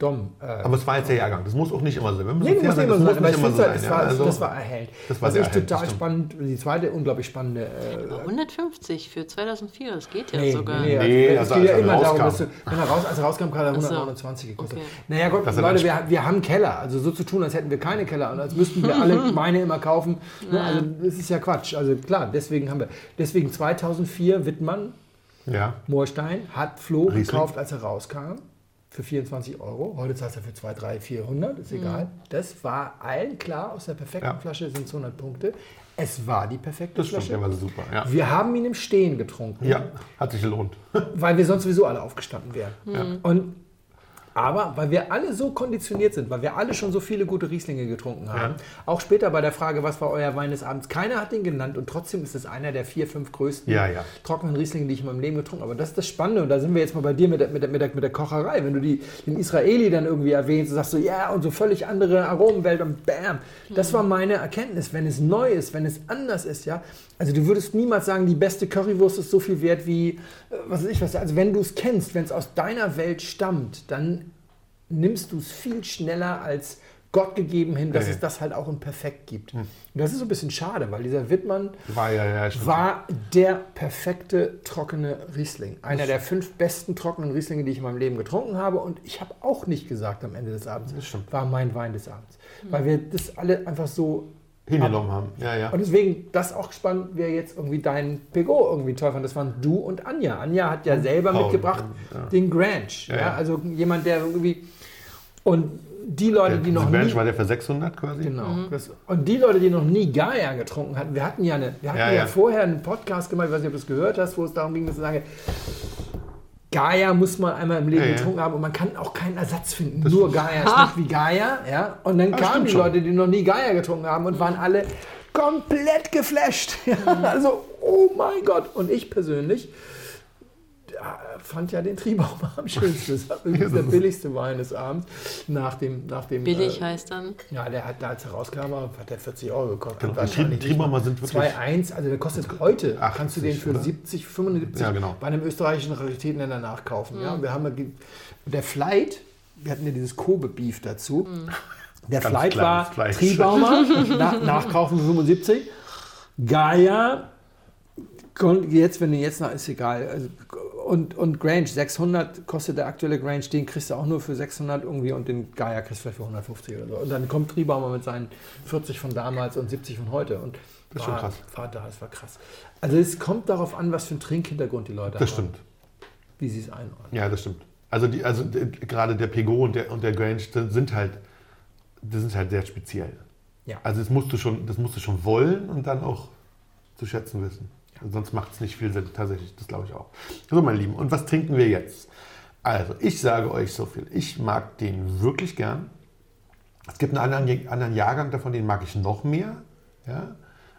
Dom. Äh, Aber es war jetzt der Jahrgang. Das muss auch nicht immer sein. Nee, muss nicht immer das so muss sein, aber ich nicht immer finde, so das, sein, war, ja. Also, das war erhellt. das war das total stimmt. spannend, die zweite unglaublich spannende äh, 150 für 2004, das geht ja Nee, sogar. nee, Nee, nee, also es geht ja er immer darum, rauskam. dass du, wenn er raus, als er rauskam, er so. 129 gekostet. Okay. Naja gut, Das ist Leute, wir, wir haben Keller, also so zu tun, als hätten wir keine Keller und als müssten wir alle Weine immer kaufen. Ne? Also das ist ja Quatsch. Also klar, deswegen haben wir, deswegen 2004 Wittmann, Ja. Moorstein, hat Flo Riesling. gekauft, als er rauskam. Für 24 Euro. Heute zahlst du für 2, 3, 400, ist egal. Das war allen klar, aus der perfekten Ja. Flasche sind es 100 Punkte. Es war die perfekte Das stimmt, Flasche. der war super. Ja. Wir haben ihn im Stehen getrunken ja, hat sich gelohnt. weil wir sonst sowieso alle aufgestanden wären. Und Aber weil wir alle so konditioniert sind, weil wir alle schon so viele gute Rieslinge getrunken haben, auch später bei der Frage, was war euer Wein des Abends, keiner hat den genannt und trotzdem ist es einer der vier, fünf größten Ja, ja. trockenen Rieslinge, die ich in meinem Leben getrunken habe. Aber das ist das Spannende und da sind wir jetzt mal bei dir mit der, mit der, mit der, mit der Kocherei. Wenn du die, den Israeli dann irgendwie erwähnst und sagst so, ja, und so völlig andere Aromenwelt und bam. Das war meine Erkenntnis. Wenn es neu ist, wenn es anders ist, ja. Also du würdest niemals sagen, die beste Currywurst ist so viel wert wie, äh, was weiß ich was. Also wenn du es kennst, wenn es aus deiner Welt stammt, dann nimmst du es viel schneller als Gott gegeben hin, dass Ja, ja. es das halt auch in perfekt gibt. Und das ist so ein bisschen schade, weil dieser Wittmann War ja, ja, war der perfekte trockene Riesling. Einer der fünf besten trockenen Rieslinge, die ich in meinem Leben getrunken habe. Und ich habe auch nicht gesagt am Ende des Abends, war mein Wein des Abends. Weil wir das alle einfach so. Hingenommen haben. Ja, ja. Und deswegen, das auch spannend, wer jetzt irgendwie deinen Pego irgendwie toll fand. Das waren du und Anja. Anja hat ja selber Paul, mitgebracht ja. den Grange. Ja, Ja, ja. Also jemand, der irgendwie. Und die Leute, die noch Mensch nie. war der für 600 quasi? Genau. Das, und die Leute, die noch nie Gaia getrunken hatten, wir hatten ja, eine, wir hatten Ja, ja, ja. vorher einen Podcast gemacht, ich weiß nicht, ob du es gehört hast, wo es darum ging, dass ich sage, Gaia muss man einmal im Leben Ja, ja. getrunken haben und man kann auch keinen Ersatz finden. Nur Gaia ist nicht wie Gaia. Ja? Und dann kamen stimmt die schon. Leute, die noch nie Gaia getrunken haben und waren alle komplett geflasht. Ja? Also, oh mein Gott. Und ich persönlich ja, fand ja den Triebaumer am schönsten. Das war übrigens der billigste Wein des Abends. Nach dem, nach dem, Billig äh, heißt dann. ja, der hat, als er rauskam, hat der 40 Euro gekostet. Genau. Die Triebaumer sind wirklich- 2,1, also der kostet heute, 80, kannst du den für oder? 70, 75 Ja, genau. bei einem österreichischen Raritätenländer nachkaufen. Ja, wir haben der Flight, wir hatten ja dieses Kobe-Beef dazu. Der Ganz Flight war Fleisch. Triebaumer, na, nachkaufen für 75. Gaia, jetzt, wenn du jetzt noch, ist egal. Also, und, und Grange, 600 kostet der aktuelle Grange, den kriegst du auch nur für 600 irgendwie und den Gaia kriegst du vielleicht für 150 oder so. Und dann kommt Triebaumer mit seinen 40 von damals und 70 von heute. Und Das ist schon war, krass. War da, das war krass. Also es kommt darauf an, was für einen Trinkhintergrund die Leute Das haben, stimmt. wie sie es einordnen. Ja, das stimmt. Also, die, also d- gerade der Pego und der, und der Grange das sind halt, die sind halt sehr speziell. Ja. Also das musst, du schon, das musst du schon wollen und dann auch zu schätzen wissen. Sonst macht es nicht viel Sinn, tatsächlich. Das glaube ich auch. So, meine Lieben, und was trinken wir jetzt? Also, ich sage euch so viel. Ich mag den wirklich gern. Es gibt einen anderen, anderen Jahrgang davon, den mag ich noch mehr. Ja?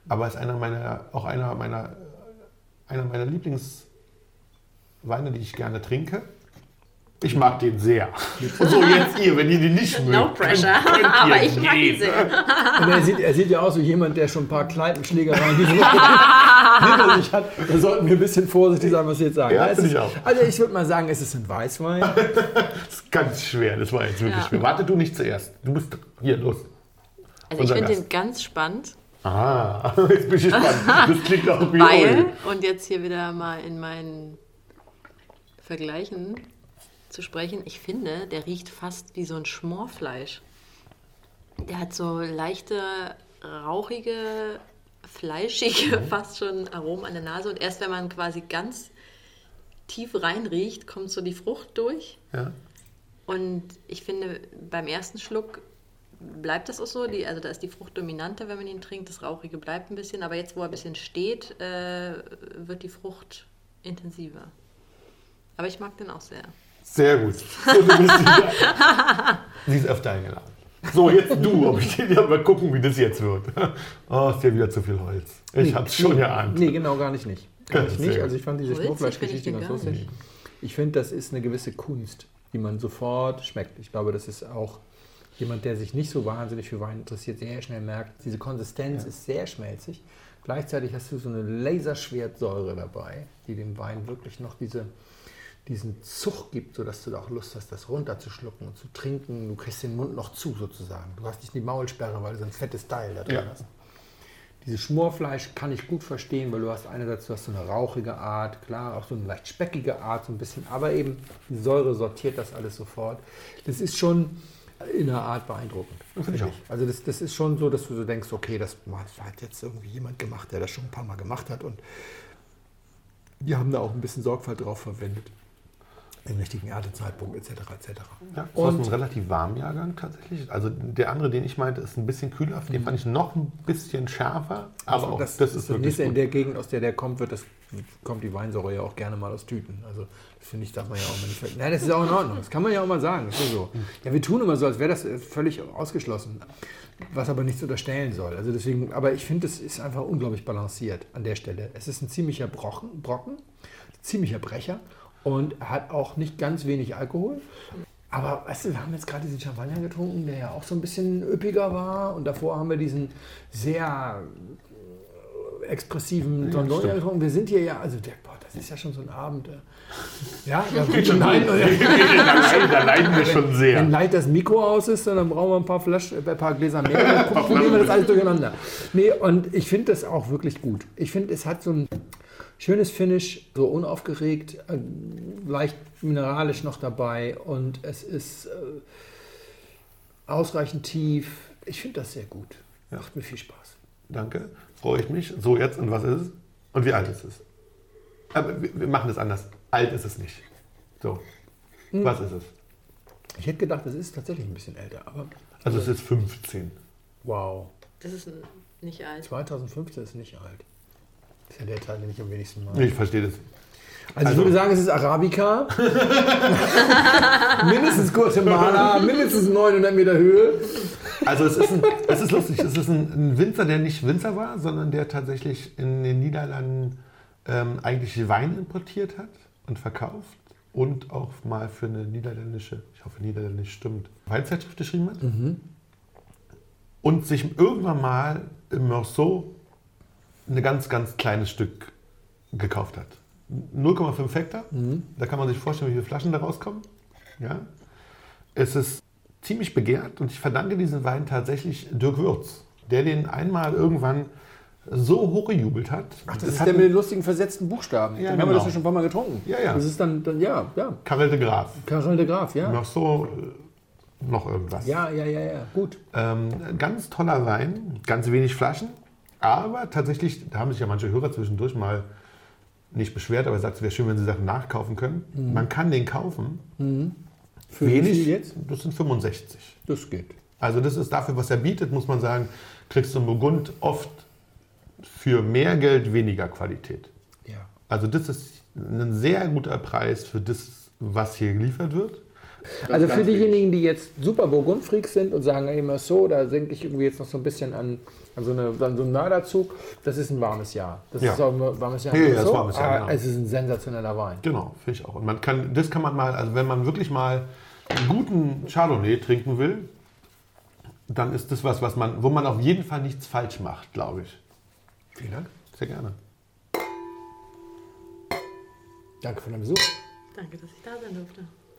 Aber ist einer meiner, auch einer meiner, einer meiner Lieblingsweine, die ich gerne trinke. Ich mag den sehr. Und so jetzt ihr, wenn ihr den nicht mögt. No pressure. könnt- könnt Aber ich mag ihn sehr. Und er sieht, er sieht ja aus wie jemand, der schon ein paar Woche hinter sich hat. Da sollten wir ein bisschen vorsichtig sein, was wir jetzt sagen. Ja, finde ist, ich auch. Also ich würde mal sagen, es ist ein Weißwein. Das ist ganz schwer, das war jetzt wirklich Ja. schwer. Warte du nicht zuerst. Du bist hier, los. Also ich Unser finde Gast. den ganz spannend, Ah, jetzt bin ich gespannt. Das klingt auch wie weil, und jetzt hier wieder mal in meinen Vergleichen zu sprechen, ich finde, der riecht fast wie so ein Schmorfleisch. Der hat so leichte, rauchige, fleischige, fast schon Aromen an der Nase. Und erst wenn man quasi ganz tief reinriecht, kommt so die Frucht durch. Ja. Und ich finde, beim ersten Schluck bleibt das auch so. Die, also da ist die Frucht dominanter, wenn man ihn trinkt. Das Rauchige bleibt ein bisschen. Aber jetzt, wo er ein bisschen steht, äh, wird die Frucht intensiver. Aber ich mag den auch sehr. Sehr gut. Sie ist öfter eingeladen. So, jetzt du. Ob ich ja, mal gucken, wie das jetzt wird. Oh, ist ja wieder zu viel Holz. Ich hab's schon geahnt. Nee, genau, gar nicht nicht. Gar nicht, nicht. Also ich fand diese ich ganz lustig. Ich finde, das ist eine gewisse Kunst, die man sofort schmeckt. Ich glaube, das ist auch jemand, der sich nicht so wahnsinnig für Wein interessiert, sehr schnell merkt, diese Konsistenz ist sehr schmelzig. Gleichzeitig hast du so eine Laserschwertsäure dabei, die dem Wein wirklich noch diese, diesen Zug gibt, sodass du da auch Lust hast, das runterzuschlucken und zu trinken. Du kriegst den Mund noch zu sozusagen. Du hast nicht die Maulsperre, weil du so ein fettes Teil da drin Ja. hast. Dieses Schmorfleisch kann ich gut verstehen, weil du hast einerseits du hast so eine rauchige Art, klar, auch so eine leicht speckige Art, so ein bisschen, aber eben die Säure sortiert das alles sofort. Das ist schon in der Art beeindruckend. finde ich finde Also das, das ist schon so, dass du so denkst, okay, das hat jetzt irgendwie jemand gemacht, der das schon ein paar Mal gemacht hat und die haben da auch ein bisschen Sorgfalt drauf verwendet. Den richtigen Erntezeitpunkt etc. etc. Ja, das war Und- ein relativ warm Jahrgang tatsächlich. Also der andere, den ich meinte, ist ein bisschen kühler. Den fand ich noch ein bisschen schärfer. Aber Also auch das, das, ist das wirklich nächste in gut. der Gegend, aus der der kommt, wird das kommt die Weinsäure ja auch gerne mal aus Tüten. Also das finde ich, darf man ja auch mal nicht Nein, das ist auch in Ordnung. Das kann man ja auch mal sagen. Das ist so. Ja, wir tun immer so, als wäre das äh, völlig ausgeschlossen. Was aber nichts unterstellen soll. Also deswegen, aber ich finde, es ist einfach unglaublich balanciert an der Stelle. Es ist ein ziemlicher Brocken, Brocken ziemlicher Brecher und hat auch nicht ganz wenig Alkohol. Aber weißt du, wir haben jetzt gerade diesen Champagner getrunken, der ja auch so ein bisschen üppiger war. Und davor haben wir diesen sehr äh, expressiven Don Doña stimmt. getrunken. Wir sind hier ja, also der, boah, das ist ja schon so ein Abend. äh. Ja, da geht schon nein, da, leiden, da leiden wir schon wenn sehr. leid das Mikro aus ist, dann brauchen wir ein paar, Flasch, äh, ein paar Gläser mehr, dann probieren wir das alles durcheinander. Nee, und ich finde das auch wirklich gut. Ich finde, es hat so ein schönes Finish, so unaufgeregt, äh, leicht mineralisch noch dabei und es ist äh, ausreichend tief. Ich finde das sehr gut. Ja. Macht mir viel Spaß. Danke, freue ich mich. So, jetzt und was ist es? Und wie alt ist es? Aber wir, wir machen es anders. Alt ist es nicht. So, was ist es? Ich hätte gedacht, es ist tatsächlich ein bisschen älter, aber Also es ist 15. wow. Das ist nicht alt. 2015 ist nicht alt. Ist ja der Teil, den ich am wenigsten mag. Ich verstehe das. Also, ich Also- würde sagen, es ist Arabica. mindestens Guatemala, mindestens 900 Meter Höhe. Also es ist, ein, es ist lustig, es ist ein, ein Winzer, der nicht Winzer war, sondern der tatsächlich in den Niederlanden ähm, eigentlich Wein importiert hat und verkauft und auch mal für eine niederländische, ich hoffe niederländisch stimmt, Weinzeitschrift geschrieben hat. Und sich irgendwann mal im Meursault ein ganz, ganz kleines Stück gekauft hat. 0,5 Hektar. Da kann man sich vorstellen, wie viele Flaschen da rauskommen. Ja. Es ist ziemlich begehrt und ich verdanke diesen Wein tatsächlich Dirk Würz, der den einmal irgendwann so hochgejubelt hat. Ach, das, Das ist hat der mit den lustigen versetzten Buchstaben. Ja, Dann haben wir genau. das ja schon ein paar Mal getrunken. Ja, ja. Das ist dann, dann ja, ja. Karel de Graaf. Karel de Graaf, ja. Noch so äh, noch irgendwas. Ja, ja, ja, ja, gut. Ähm, ganz toller Wein, ganz wenig Flaschen, aber tatsächlich, da haben sich ja manche Hörer zwischendurch mal nicht beschwert, aber sagt, es wäre schön, wenn sie Sachen nachkaufen können. Man kann den kaufen. Für wie viel jetzt? Das sind 65. Das geht. Also das ist dafür, was er bietet, muss man sagen, kriegst du im Burgund oft für mehr Geld weniger Qualität. Ja. Also das ist ein sehr guter Preis für das, was hier geliefert wird. Also für diejenigen, die jetzt super Burgund-Freaks sind und sagen immer so, da denke ich irgendwie jetzt noch so ein bisschen an, an, so, eine, an so einen Mörderzug, das ist ein warmes Jahr. Das Ja. ist auch ein warmes Jahr. Ja, ja, so, ist warmes Jahr, genau. Es ist ein sensationeller Wein. Genau, finde ich auch. Und man kann, das kann man mal, also wenn man wirklich mal einen guten Chardonnay trinken will, dann ist das was, was man, wo man auf jeden Fall nichts falsch macht, glaube ich. Vielen Dank. Sehr gerne. Danke für den Besuch. Danke, dass ich da sein durfte.